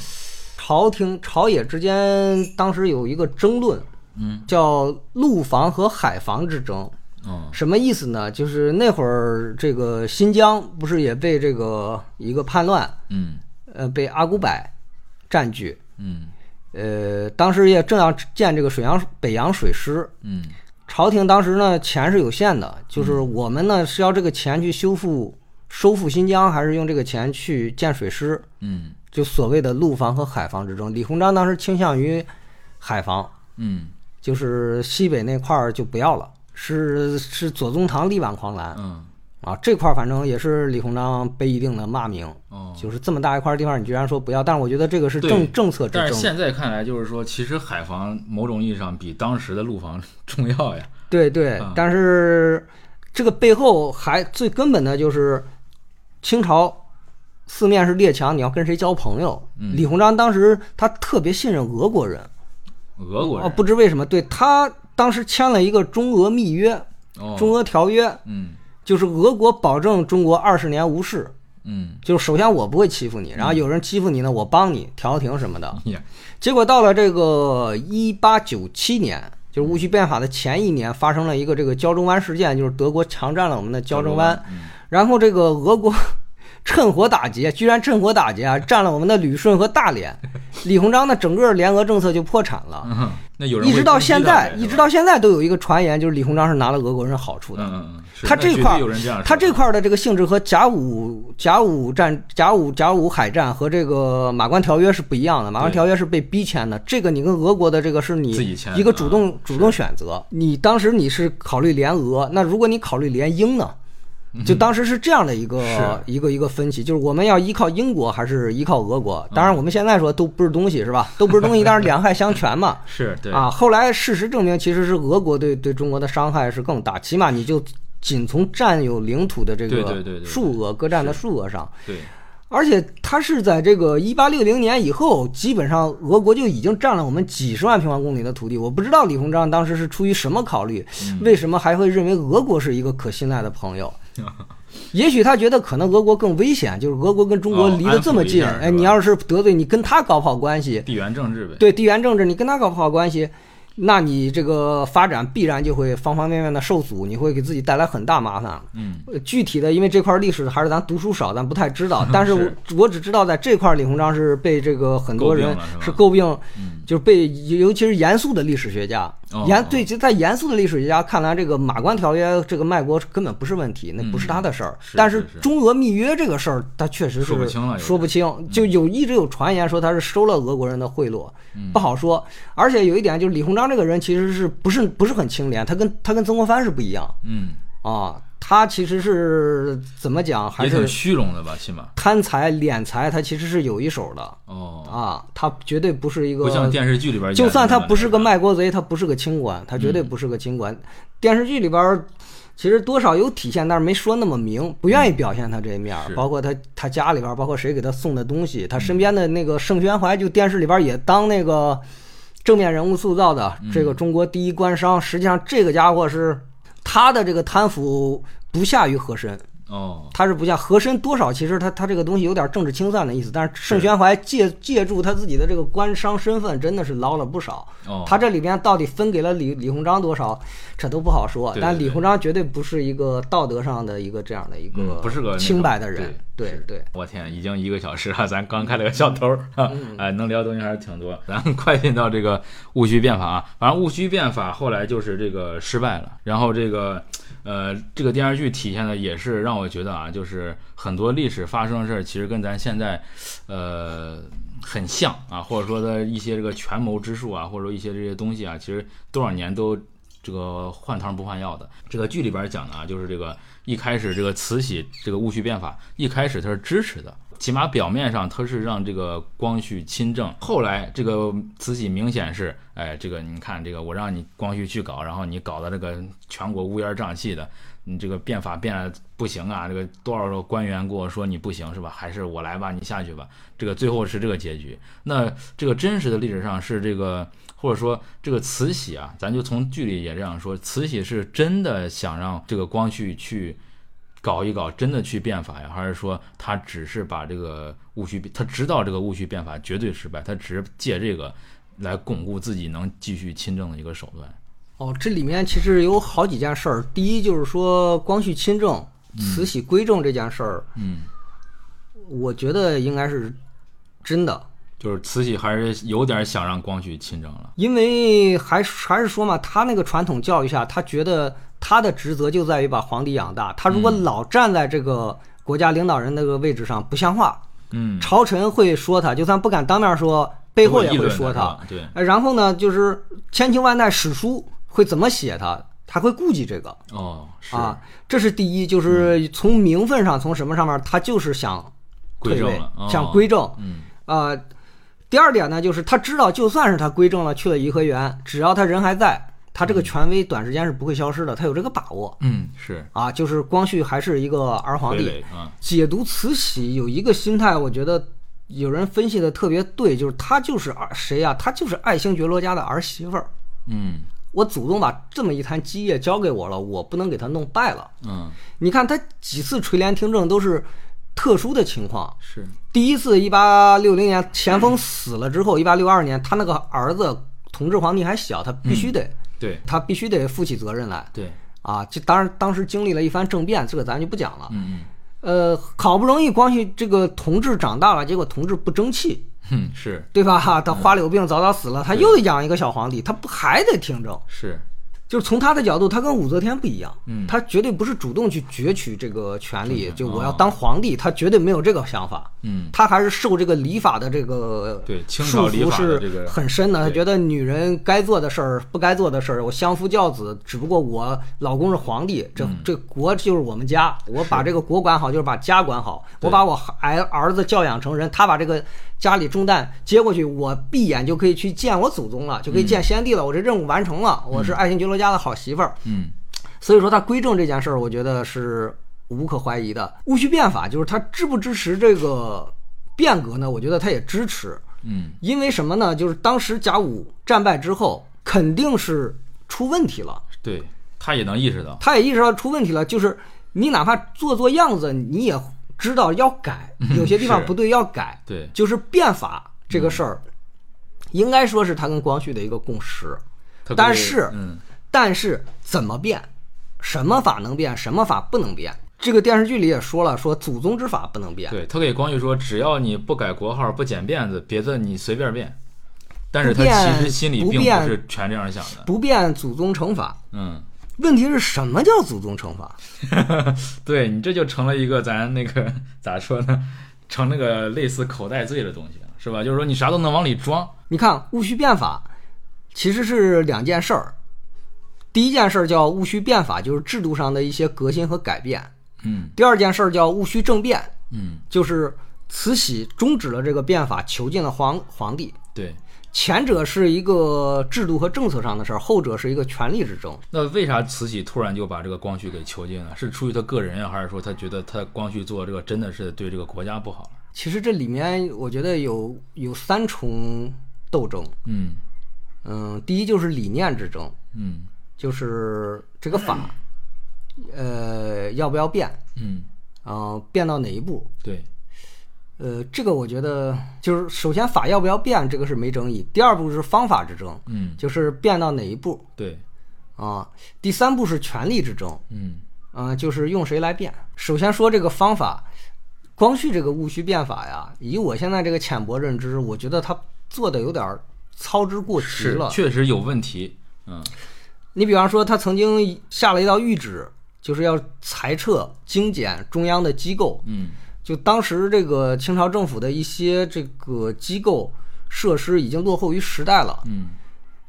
朝廷朝野之间当时有一个争论，嗯叫陆防和海防之争。哦什么意思呢？就是那会儿这个新疆不是也被这个一个叛乱，嗯呃，被阿古柏占据。嗯呃，当时也正要建这个水洋北洋水师，嗯。朝廷当时呢钱是有限的，就是我们呢是要这个钱去修复、收复新疆，还是用这个钱去建水师？嗯。就所谓的陆防和海防之争。李鸿章当时倾向于海防，嗯。就是西北那块儿就不要了，是是左宗棠力挽狂澜。嗯啊，这块儿反正也是李鸿章背一定的骂名，哦。就是这么大一块地方你居然说不要，但是我觉得这个是政政策之争。但是现在看来，就是说，其实海防某种意义上比当时的陆防 重要呀。对对啊，但是这个背后还最根本的就是清朝四面是列强，你要跟谁交朋友？嗯李鸿章当时他特别信任俄国人，哦，俄国人不知为什么，对他当时签了一个中俄密约、哦，中俄条约，嗯就是俄国保证中国二十年无事。嗯。就是首先我不会欺负你，然后有人欺负你呢，我帮你调停什么的。结果到了这个一八九七年，就是戊戌变法的前一年，发生了一个这个胶州湾事件，就是德国强占了我们的胶州湾，，嗯。然后这个俄国趁火打劫，居然趁火打劫啊，占了我们的旅顺和大连，李鸿章的整个联俄政策就破产了。嗯，那有人一直到现在，一直到现在都有一个传言，就是李鸿章是拿了俄国人好处的。嗯嗯嗯，他这块他这块儿的这个性质和甲午甲午战、甲午甲午海战和这个马关条约是不一样的。马关条约是被逼签的，这个你跟俄国的这个是你一个主动、啊主动选择。你当时你是考虑联俄，那如果你考虑联英呢？就当时是这样的一个、嗯一个一个分歧，就是我们要依靠英国还是依靠俄国？当然我们现在说都不是东西是吧？都不是东西，但是两害相权嘛。是对啊，后来事实证明，其实是俄国对对中国的伤害是更大，起码你就仅从占有领土的这个数额，各占的数额上，对而且它是在这个一八六零年以后，基本上俄国就已经占了我们几十万平方公里的土地。我不知道李鸿章当时是出于什么考虑，嗯为什么还会认为俄国是一个可信赖的朋友？也许他觉得可能俄国更危险，就是俄国跟中国哦离得这么近，哎，你要是得罪你跟他搞不好关系，地缘政治呗，对地缘政治，你跟他搞不好关系，那你这个发展必然就会方方面面的受阻，你会给自己带来很大麻烦。嗯。呃具体的，因为这块历史还是咱读书少，咱不太知道。但是我 是。我只知道，在这块李鸿章是被这个很多人是诟病，嗯就是被尤其是严肃的历史学家严对，就在严肃的历史学家看来，这个马关条约这个卖国根本不是问题，那不是他的事儿。但是中俄密约这个事儿，他确实是说不清了说不清，就有一直有传言说他是收了俄国人的贿赂，嗯不好说。而且有一点就是李鸿章这个人其实是不是不是很清廉，他跟他跟曾国藩是不一样嗯，啊，他其实是怎么讲，还是虚荣的吧，起码。贪财敛财，他其实是有一手的。哦，啊，他绝对不是一个不像电视剧里边就算他不是个卖国贼，他不是个清官，他绝嗯对不是个清官。电视剧里边其实多少有体现，但是没说那么明，不愿意表现他这一面包括他他家里边，包括谁给他送的东西，他身边的那个盛宣怀，就电视里边也当那个正面人物塑造的嗯。这个中国第一官商。实际上，这个家伙是他的这个贪腐不下于和珅。哦，他是不像和珅多少，其实他他这个东西有点政治清算的意思，但是盛宣怀借借助他自己的这个官商身份，真的是捞了不少。哦，他这里边到底分给了李李鸿章多少，这都不好说。但李鸿章绝对不是一个道德上的一个这样的一嗯个不是个清白的人。对对对，我天，已经一个小时了，咱刚开了个小头儿啊，嗯 哎，能聊的东西还是挺多。咱快进到这个戊戌变法啊，反正戊戌变法后来就是这个失败了，然后这个呃，这个电视剧体现的也是让我觉得啊，就是很多历史发生的事儿，其实跟咱现在呃很像啊，或者说的一些这个权谋之术啊，或者说一些这些东西啊，其实多少年都这个换汤不换药的。这个剧里边讲的啊，就是这个一开始这个慈禧这个戊戌变法，一开始他是支持的。起码表面上他是让这个光绪亲政，后来这个慈禧明显是，哎，这个你看这个我让你光绪去搞，然后你搞的这个全国乌烟瘴气的，你这个变法变得不行啊，这个多少个官员跟我说你不行是吧？还是我来吧，你下去吧。这个最后是这个结局。那这个真实的历史上是这个，或者说这个慈禧啊，咱就从剧里也这样说，慈禧是真的想让这个光绪去。搞一搞，真的去变法呀？还是说他只是把这个戊戌，他知道这个戊戌变法绝对失败，他只是借这个来巩固自己能继续亲政的一个手段？哦，这里面其实有好几件事儿。第一就是说光绪亲政、慈禧归政这件事儿，嗯，我觉得应该是真的。就是慈禧还是有点想让光绪亲政了。因为还是还是说嘛，他那个传统教育下，他觉得他的职责就在于把皇帝养大。他如果老站在这个国家领导人那个位置上，不像话，嗯，朝臣会说他，就算不敢当面说，背后也会说他。对，呃然后呢，就是千秋万代史书会怎么写他，他会顾忌这个哦，是啊。这是第一，就是从名分上，从什么上面，他就是想退位想归正。嗯啊、第二点呢，就是他知道，就算是他归正了，去了颐和园，只要他人还在，他这个权威短时间是不会消失的，他有这个把握嗯是啊。就是光绪还是一个儿皇帝。解读慈禧有一个心态，我觉得有人分析的特别对，就是他就是儿谁呀、他就是爱新觉罗家的儿媳妇儿。嗯我祖宗把这么一摊基业交给我了，我不能给他弄败了。嗯你看他几次垂帘听政都是特殊的情况，是第一次，一八六零年咸丰死了之后，一八六二年，他那个儿子同治皇帝还小，他必须得，对他必须得负起责任来对，啊！就当然当时经历了一番政变，这个咱就不讲了。嗯呃，好不容易光绪这个同志长大了，结果同志不争气，哼是对吧？哈，他花柳病早早死了，他又养一个小皇帝，他不还得听政？是，就是从他的角度，他跟武则天不一样，嗯他绝对不是主动去攫取这个权利，就我要哦当皇帝，他绝对没有这个想法。嗯他还是受这个礼法的这个对清束缚是很深的。他觉得女人该做的事儿、不该做的事儿，我相夫教子，只不过我老公是皇帝，这嗯这国就是我们家，我把这个国管好，就是把家管好。我把我儿儿子教养成人，他把这个家里重担接过去，我闭眼就可以去见我祖宗了，就可以见先帝了。我这任务完成了，我是爱新觉罗家的好媳妇儿。嗯所以说他归正这件事儿，我觉得是无可怀疑的。戊戌变法就是他支不支持这个变革呢？我觉得他也支持，嗯因为什么呢？就是当时甲午战败之后，肯定是出问题了，对，他也能意识到，他也意识到出问题了，就是你哪怕做做样子，你也知道要改，有些地方不对要改，对，就是变法这个事儿，应该说是他跟光绪的一个共识。但是嗯但是怎么变，什么法能变，什么法不能变？这个电视剧里也说了，说祖宗之法不能变。对他给光绪说，只要你不改国号、不剪辫子，别的你随便变。但是他其实心里并不是全这样想的。不变祖宗惩罚。嗯，问题是什么叫祖宗惩罚？对你这就成了一个咱那个咋说呢，成那个类似口袋罪的东西了，是吧？就是说你啥都能往里装。你看戊戌变法，其实是两件事儿。第一件事儿叫戊戌变法，就是制度上的一些革新和改变；嗯第二件事儿叫戊戌政变，嗯，就是慈禧终止了这个变法，囚禁了皇皇帝。对。前者是一个制度和政策上的事儿，后者是一个权力之争。那为啥慈禧突然就把这个光绪给囚禁了？是出于他个人呀，还是说他觉得他光绪做这个真的是对这个国家不好了？其实这里面我觉得有有三重斗争。嗯嗯，第一就是理念之争，嗯就是这个法，呃，要不要变？嗯啊、变到哪一步？对，呃，这个我觉得就是首先法要不要变，这个是没争议。第二步是方法之争，嗯，就是变到哪一步对，啊？第三步是权力之争，嗯，啊，就是用谁来变。首先说这个方法，光绪这个戊戌变法呀，以我现在这个浅薄认知，我觉得他做的有点儿操之过急了。确实有问题，嗯，你比方说，他曾经下了一道谕旨，就是要裁撤、精简中央的机构。嗯，就当时这个清朝政府的一些这个机构设施已经落后于时代了。嗯，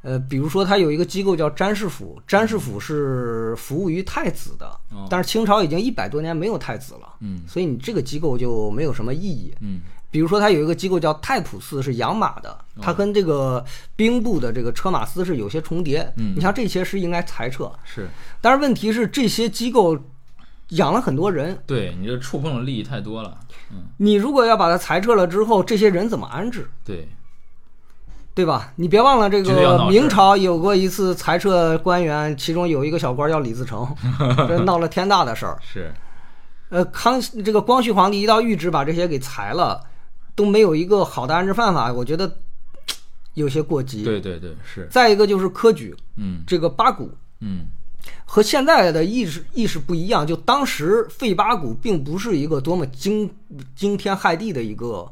呃，比如说，它有一个机构叫詹事府，詹事府是服务于太子的，哦但是清朝已经一百多年没有太子了，嗯，所以你这个机构就没有什么意义。嗯，比如说，它有一个机构叫太仆寺，是养马的，它跟这个兵部的这个车马司是有些重叠。嗯你像这些是应该裁撤，是但是问题是这些机构养了很多人，对你这触碰的利益太多了，嗯，你如果要把它裁撤了之后，这些人怎么安置？对，对吧？你别忘了，这个明朝有过一次裁撤官员，其中有一个小官叫李自成，这闹了天大的事儿。是，呃，康这个光绪皇帝一道谕旨把这些给裁了，都没有一个好的安置办法，我觉得有些过激。对对对，是，再一个就是科举，嗯。这个八股嗯，和现在的意识意识不一样，就当时废八股并不是一个多么惊惊天骇地的一个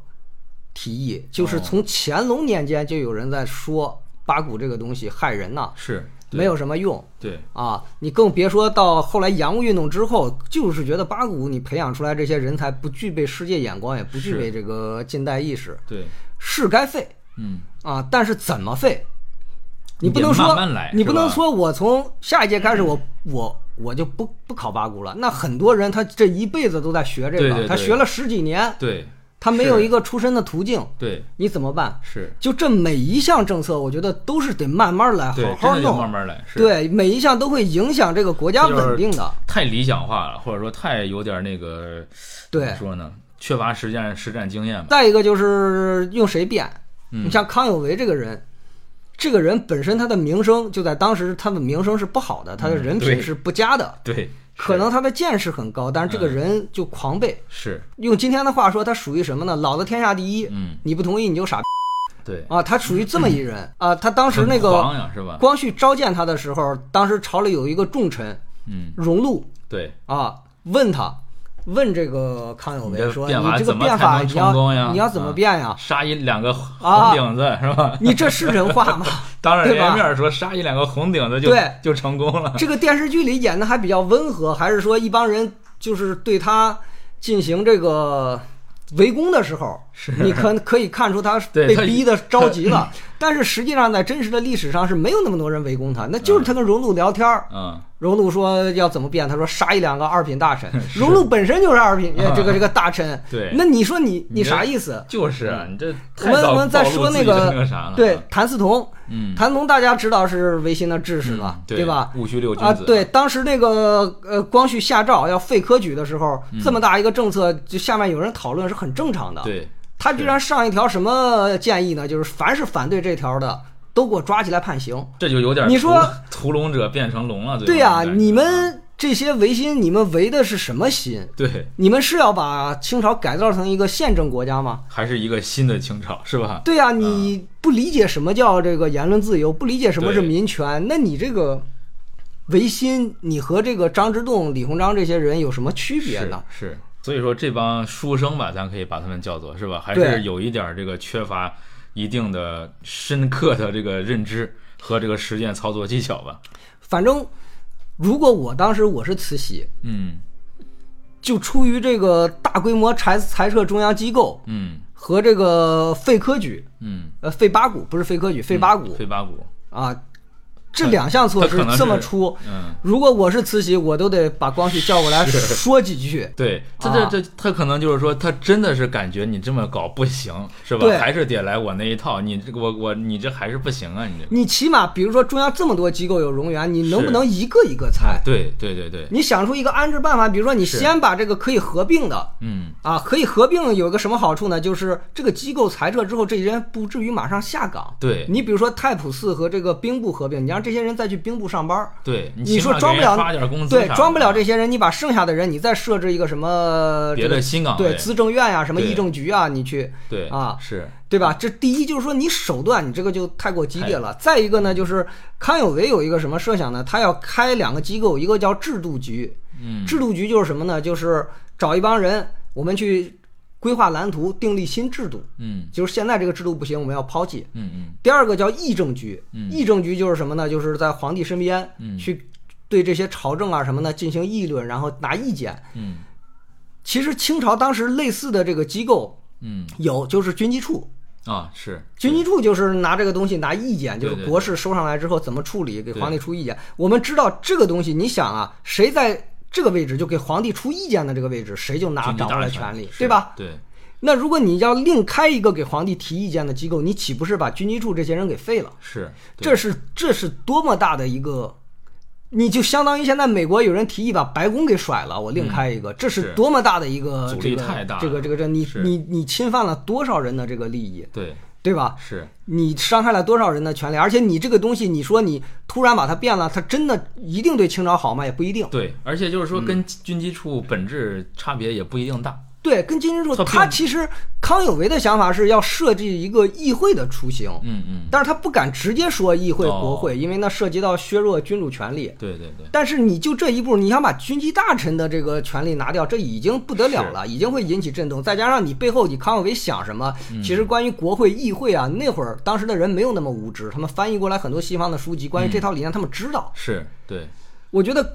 提议，就是哦从乾隆年间就有人在说八股这个东西害人呐，是，没有什么用对，啊！你更别说到后来洋务运动之后，就是觉得八股你培养出来这些人才不具备世界眼光，也不具备这个近代意识，对，是该废嗯，啊，但是怎么废？你你不能说，慢慢来你不能说我从下一届开始我，我我就不不考八股了。那很多人他这一辈子都在学这个，对对对他学了十几年，对他没有一个出身的途径，对你怎么办？是，就这每一项政策，我觉得都是得慢慢来，好好弄慢弄。慢来，是，对，每一项都会影响这个国家稳定的。太理想化了，或者说太有点那个，怎对么，说呢，缺乏实践实战经验吧，再一个就是用谁变？嗯你像康有为这个人，这个人本身他的名声就在当时他的名声是不好的，他的人品是不佳的。对，可能他的见识很高，但是这个嗯人就狂背。是，用今天的话说，他属于什么呢？老子天下第一，嗯，你不同意你就傻对，啊！他属于这么一人 啊。他当时那个？光绪召见他的时候，当时朝里有一个重臣嗯，荣禄对，啊，问他，问这个康有为说：“你这个变法你成功呀要你要怎么啊变呀？杀一两个啊红顶子是吧？你这是人话吗？当着人面说杀一两个红顶子就对就成功了，这个电视剧里演的还比较温和，还是说一帮人就是对他进行这个围攻的时候，你可 可以看出他被逼的着急了。但是实际上在真实的历史上是没有那么多人围攻他，那就是他跟荣禄聊天儿。嗯，荣禄说要怎么变，他说杀一两个二品大臣。荣禄本身就是二品，呃这个这个大臣。对那你说你你啥意思？就是啊，你这我们我们再说那个对，谭嗣同，嗯，谭嗣同大家知道是维新的志士吧，嗯对吧？戊戌六君啊，对，当时那个呃，光绪下诏要废科举的时候，嗯这么大一个政策，就下面有人讨论是很正常的。对，他居然上一条什么建议呢？就是凡是反对这条的，都给我抓起来判刑。这就有点你说屠屠龙者变成龙了，对呀、呀，你们这些维新，你们维的是什么心？对，你们是要把清朝改造成一个宪政国家吗？还是一个新的清朝，是吧？对呀、你不理解什么叫这个言论自由，不理解什么是民权，那你这个维新，你和这个张之洞、李鸿章这些人有什么区别呢？是是，所以说这帮书生吧，咱可以把他们叫做是吧？还是有一点这个缺乏一定的深刻的这个认知和这个实践操作技巧吧。反正，如果我当时我是慈禧，嗯就出于这个大规模裁裁撤中央机构嗯和这个废科举，嗯，呃，废八股不是废科举，废八股、废八股，啊，这两项措施这么出，嗯。如果我是慈禧，我都得把光绪叫过来说几句。对，他啊这这他可能就是说，他真的是感觉你这么搞不行，是吧？还是得来我那一套，你这个我我你这还是不行啊，你这。你起码比如说中央这么多机构有冗员，你能不能一个一个裁？对对对对，你想出一个安置办法，比如说你先把这个可以合并的嗯，啊，可以合并有一个什么好处呢？就是这个机构裁撤之后，这些人不至于马上下岗。对，你比如说太仆寺和这个兵部合并，你让让这些人再去兵部上班儿。对，你说装不了对，装不了这些人，你把剩下的人，你再设置一个什么别这个的新岗对资政院呀、什么议政局啊，你去对啊是对吧？这第一就是说你手段，你这个就太过激烈了。再一个呢，就是康有为有一个什么设想呢？他要开两个机构，一个叫制度局，嗯制度局就是什么呢？就是找一帮人，我们去规划蓝图，订立新制度。嗯就是现在这个制度不行，我们要抛弃。嗯嗯第二个叫议政局，嗯议政局就是什么呢？就是在皇帝身边嗯去对这些朝政啊什么的进行议论，然后拿意见。嗯其实清朝当时类似的这个机构嗯有，就是军机处。啊是军机处就是拿这个东西拿意见，就是国事收上来之后怎么处理，给皇帝出意见。我们知道这个东西，你想啊，谁在这个位置就给皇帝出意见的这个位置，谁就拿掌握了权力，对吧？对那如果你要另开一个给皇帝提意见的机构，你岂不是把军机处这些人给废了？是这是这是多么大的一个，你就相当于现在美国有人提议把白宫给甩了，我另开一个，这是多么大的一个阻这个力太大了这个这个这你你你侵犯了多少人的这个利益，对对吧？是你伤害了多少人的权利？而且你这个东西，你说你突然把它变了，它真的一定对清朝好吗？也不一定。对，而且就是嗯说跟军机处本质差别也不一定大。对，跟金军处，它并他其实康有为的想法是要设计一个议会的雏形，嗯嗯，但是他不敢直接说议会、哦国会，因为那涉及到削弱君主权力。对对对，但是你就这一步，你想把军机大臣的这个权利拿掉，这已经不得了了，已经会引起震动。再加上你背后，你康有为想什么？嗯其实关于国会、议会啊，那会儿当时的人没有那么无知，他们翻译过来很多西方的书籍，关于这套理念，他们知道。是对，我觉得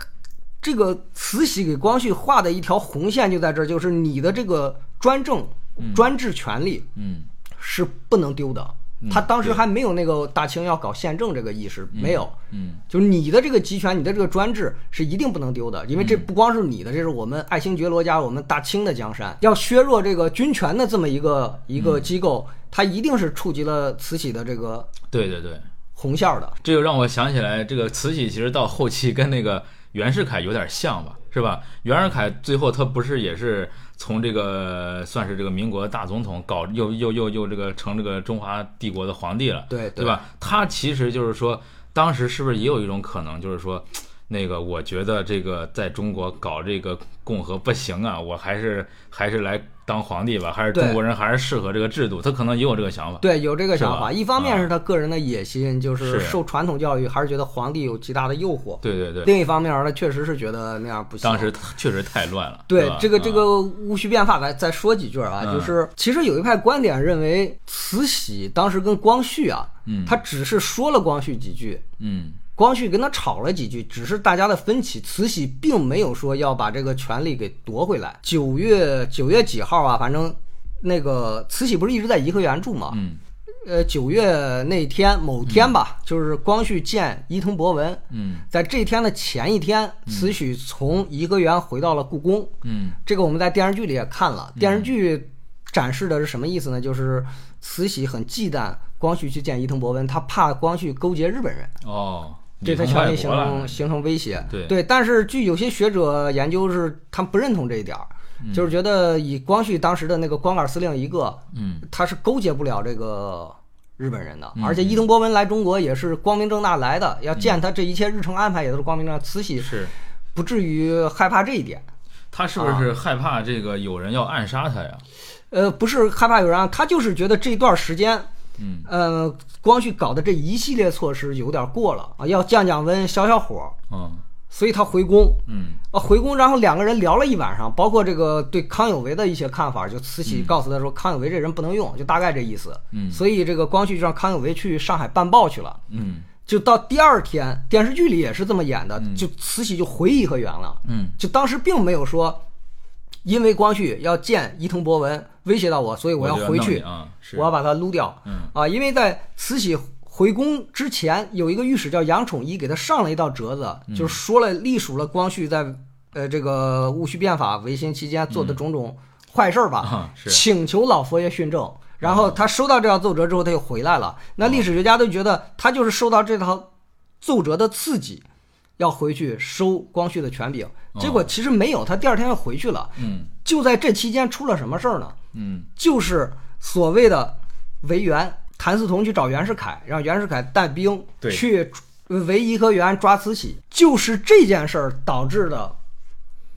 这个慈禧给光绪画的一条红线就在这儿，就是你的这个专政、专制权利嗯是不能丢的。他当时还没有那个大清要搞宪政这个意识，没有。嗯就是你的这个集权，你的这个专制是一定不能丢的，因为这不光是你的，这是我们爱新觉罗家我们大清的江山。要削弱这个军权的这么一个一个机构，它一定是触及了慈禧的这个对对对，红线儿的。这就让我想起来，这个慈禧其实到后期跟那个袁世凯有点像吧，是吧？袁世凯最后他不是也是从这个算是这个民国大总统搞又又又又这个成这个中华帝国的皇帝了，对对吧？他其实就是说，当时是不是也有一种可能，就是说，那个我觉得这个在中国搞这个共和不行啊，我还是还是来当皇帝吧，还是中国人还是适合这个制度，他可能也有这个想法。对，有这个想法。一方面啊是他个人的野心，就是是受传统教育，还是觉得皇帝有极大的诱惑；对对对，另一方面，他确实是觉得那样不行。当时确实太乱了。对这个这啊个戊戌变法，再再说几句啊，嗯就是其实有一派观点认为，慈禧当时跟光绪啊，嗯他只是说了光绪几句，嗯光绪跟他吵了几句，只是大家的分歧。慈禧并没有说要把这个权利给夺回来。九月九月几号啊？反正那个慈禧不是一直在颐和园住吗？嗯呃，九月那天某天吧，就是光绪见伊藤博文，嗯在这天的前一天，慈禧从颐和园回到了故宫。嗯这个我们在电视剧里也看了，电视剧展示的是什么意思呢？就是慈禧很忌惮光绪去见伊藤博文，她怕光绪勾结日本人，哦，对他权力形成形成威胁。对但是据有些学者研究是，他们不认同这一点儿，就是觉得以光绪当时的那个光杆司令一个，嗯他是勾结不了这个日本人的。嗯而且伊藤博文来中国也是光明正大来的，要见他这一切日程安排也都是光明正大。慈禧是不至于害怕这一点。他是不是害怕这个有人要暗杀他呀？呃，不是害怕有人，他就是觉得这段时间，嗯。呃，光绪搞的这一系列措施有点过了啊，要降降温、消消火，嗯。所以他回宫。嗯。啊，回宫，然后两个人聊了一晚上，包括这个对康有为的一些看法，就慈禧告诉他说，康有为这人不能用，就大概这意思。嗯。所以这个光绪就让康有为去上海办报去了。嗯。就到第二天，电视剧里也是这么演的，嗯。就慈禧就回颐和园了。嗯。就当时并没有说，因为光绪要见伊藤博文，威胁到我，所以我要回去，我要把他撸掉。嗯啊，因为在慈禧回宫之前，有一个御史叫杨宠一，给他上了一道折子，嗯就是说了隶属了光绪在呃这个戊戌变法维新期间做的种种坏事儿吧，啊请求老佛爷训政。然后他收到这道奏折之后，他又回来了。那历史学家都觉得他就是受到这套奏折的刺激，要回去收光绪的权柄。结果其实没有，他第二天又回去了。嗯就在这期间出了什么事儿呢？嗯就是所谓的维园，谭嗣同去找袁世凯，让袁世凯带兵对去围颐和园抓慈禧，就是这件事儿导致的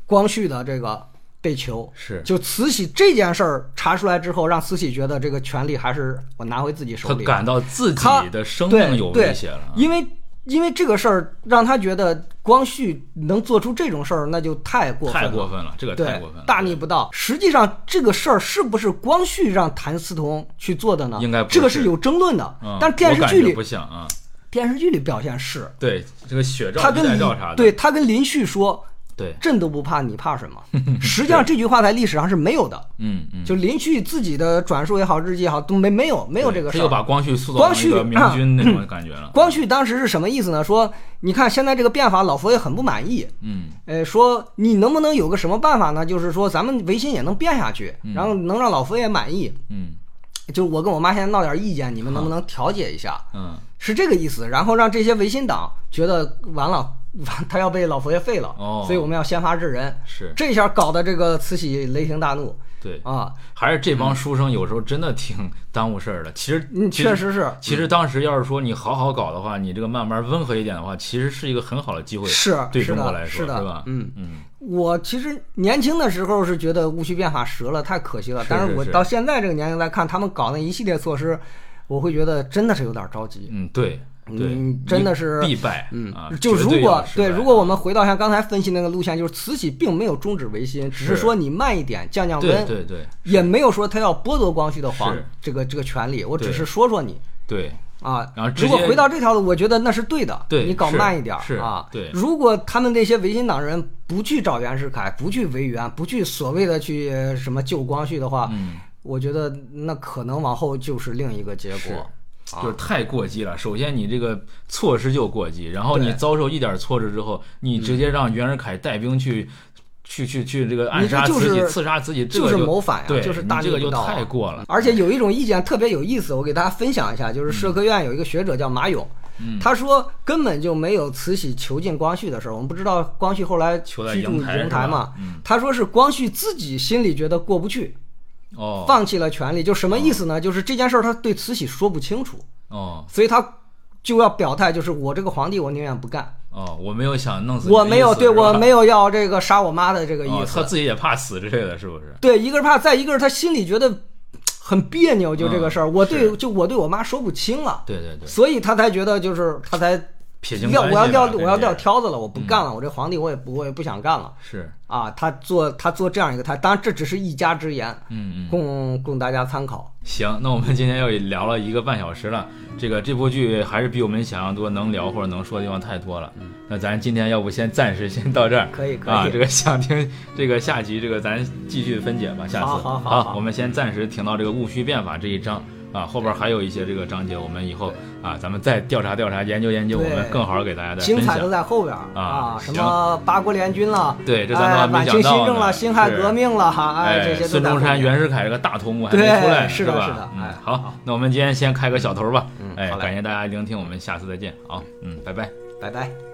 光绪的这个被囚。是就慈禧这件事儿查出来之后，让慈禧觉得这个权利还是我拿回自己手里。他感到自己的生命有对威胁了，因为因为这个事儿让他觉得光绪能做出这种事儿，那就太过分了。太过分了，这个太过分了，，大逆不道。实际上，这个事儿是不是光绪让谭嗣同去做的呢？应该不是这个是有争论的。嗯，但电视剧里不，像啊，电视剧里表现是，对这个血照、他跟林衣带照啥的，对他跟林旭说对，：“朕都不怕，你怕什么？”实际上这句话在历史上是没有的。嗯嗯，就林旭自己的转述也好，日记也好，都没没有没有这个事儿。他又把光绪塑造光绪成一个明君那种感觉了，光绪当时是什么意思呢？说你看现在这个变法，老佛爷很不满意。嗯呃，说你能不能有个什么办法呢？就是说咱们维新也能变下去，然后能让老佛爷满意。嗯就我跟我妈现在闹点意见，你们能不能调解一下？嗯，是这个意思。然后让这些维新党觉得完了，他要被老佛爷废了，哦所以我们要先发制人。是这下搞得这个慈禧雷霆大怒对，啊！还是这帮书生有时候真的挺耽误事儿的。其实，嗯，确实是其实当时要是说你好好搞的话，你这个慢慢温和一点的话，其实是一个很好的机会，是是对中国来的，说，是的，吧？嗯。嗯，我其实年轻的时候是觉得戊戌变法折了，太可惜了。但是我到现在这个年龄来看，他们搞那一系列措施，我会觉得真的是有点着急。嗯，对对嗯，真的是必败，嗯啊，就如果对，如果我们回到像刚才分析那个路线，就是慈禧并没有终止维新，只是是说你慢一点，降降温，对对也没有说他要剥夺光绪的皇这个这个权利，我只是说说你对，啊。然后如果回到这条路，我觉得那是对的，对你搞慢一点是啊。对如果他们那些维新党人不去找袁世凯，不去维园，不去所谓的去呃什么救光绪的话，嗯，我觉得那可能往后就是另一个结果。啊就是太过激了。首先，你这个措施就过激，然后你遭受一点挫折之后，你直接让袁世凯带兵去。去去去，这个暗杀自己、刺杀自己，就是谋反呀，就是大这个就太过了。而且有一种意见特别有意思，我给大家分享一下，就是社科院有一个学者叫马勇，嗯他说根本就没有慈禧囚禁光绪的事儿。我们不知道光绪后来居住瀛台嘛？嗯他说是光绪自己心里觉得过不去，哦放弃了权利。就什么意思呢？就是这件事儿他对慈禧说不清楚，哦所以他就要表态，就是我这个皇帝我宁愿不干，哦，我没有想弄死我没有对我没有要这个杀我妈的这个意哦，思。他自己也怕死之类的，是不是？对，一个是怕，再一个是他心里觉得很别扭，就这个事儿，嗯我对就我对我妈说不清了，对对对，所以他才觉得就是他才撇清撂关系嘛我要撂我要撂挑子了，我不干了，我这皇帝我也不我也不想干了是，啊。他做他做这样一个，他当然这只是一家之言，嗯嗯。供供大家参考。行，那我们今天又聊了一个半小时了，这个这部剧还是比我们想象多，能聊或者能说的地方太多了。那咱今天要不先暂时先到这儿，可以可以啊。这个想听这个下集，这个咱继续分解吧，下次。好好好好我们先暂时停到这个戊戌变法这一章啊，后边还有一些这个章节，我们以后啊，咱们再调查调查，研究研究，我们更好给大家的精彩都。在后边儿啊什么八国联军了，对，这咱都还哎，没讲到呢。清新政了，辛亥革命了，哈，哎，这些都孙中山、袁世凯这个大头目还没出来，是的吧？是的哎，嗯好，那我们今天先开个小头吧。嗯哎，好感谢大家聆听，我们下次再见。好，嗯，拜拜。拜拜。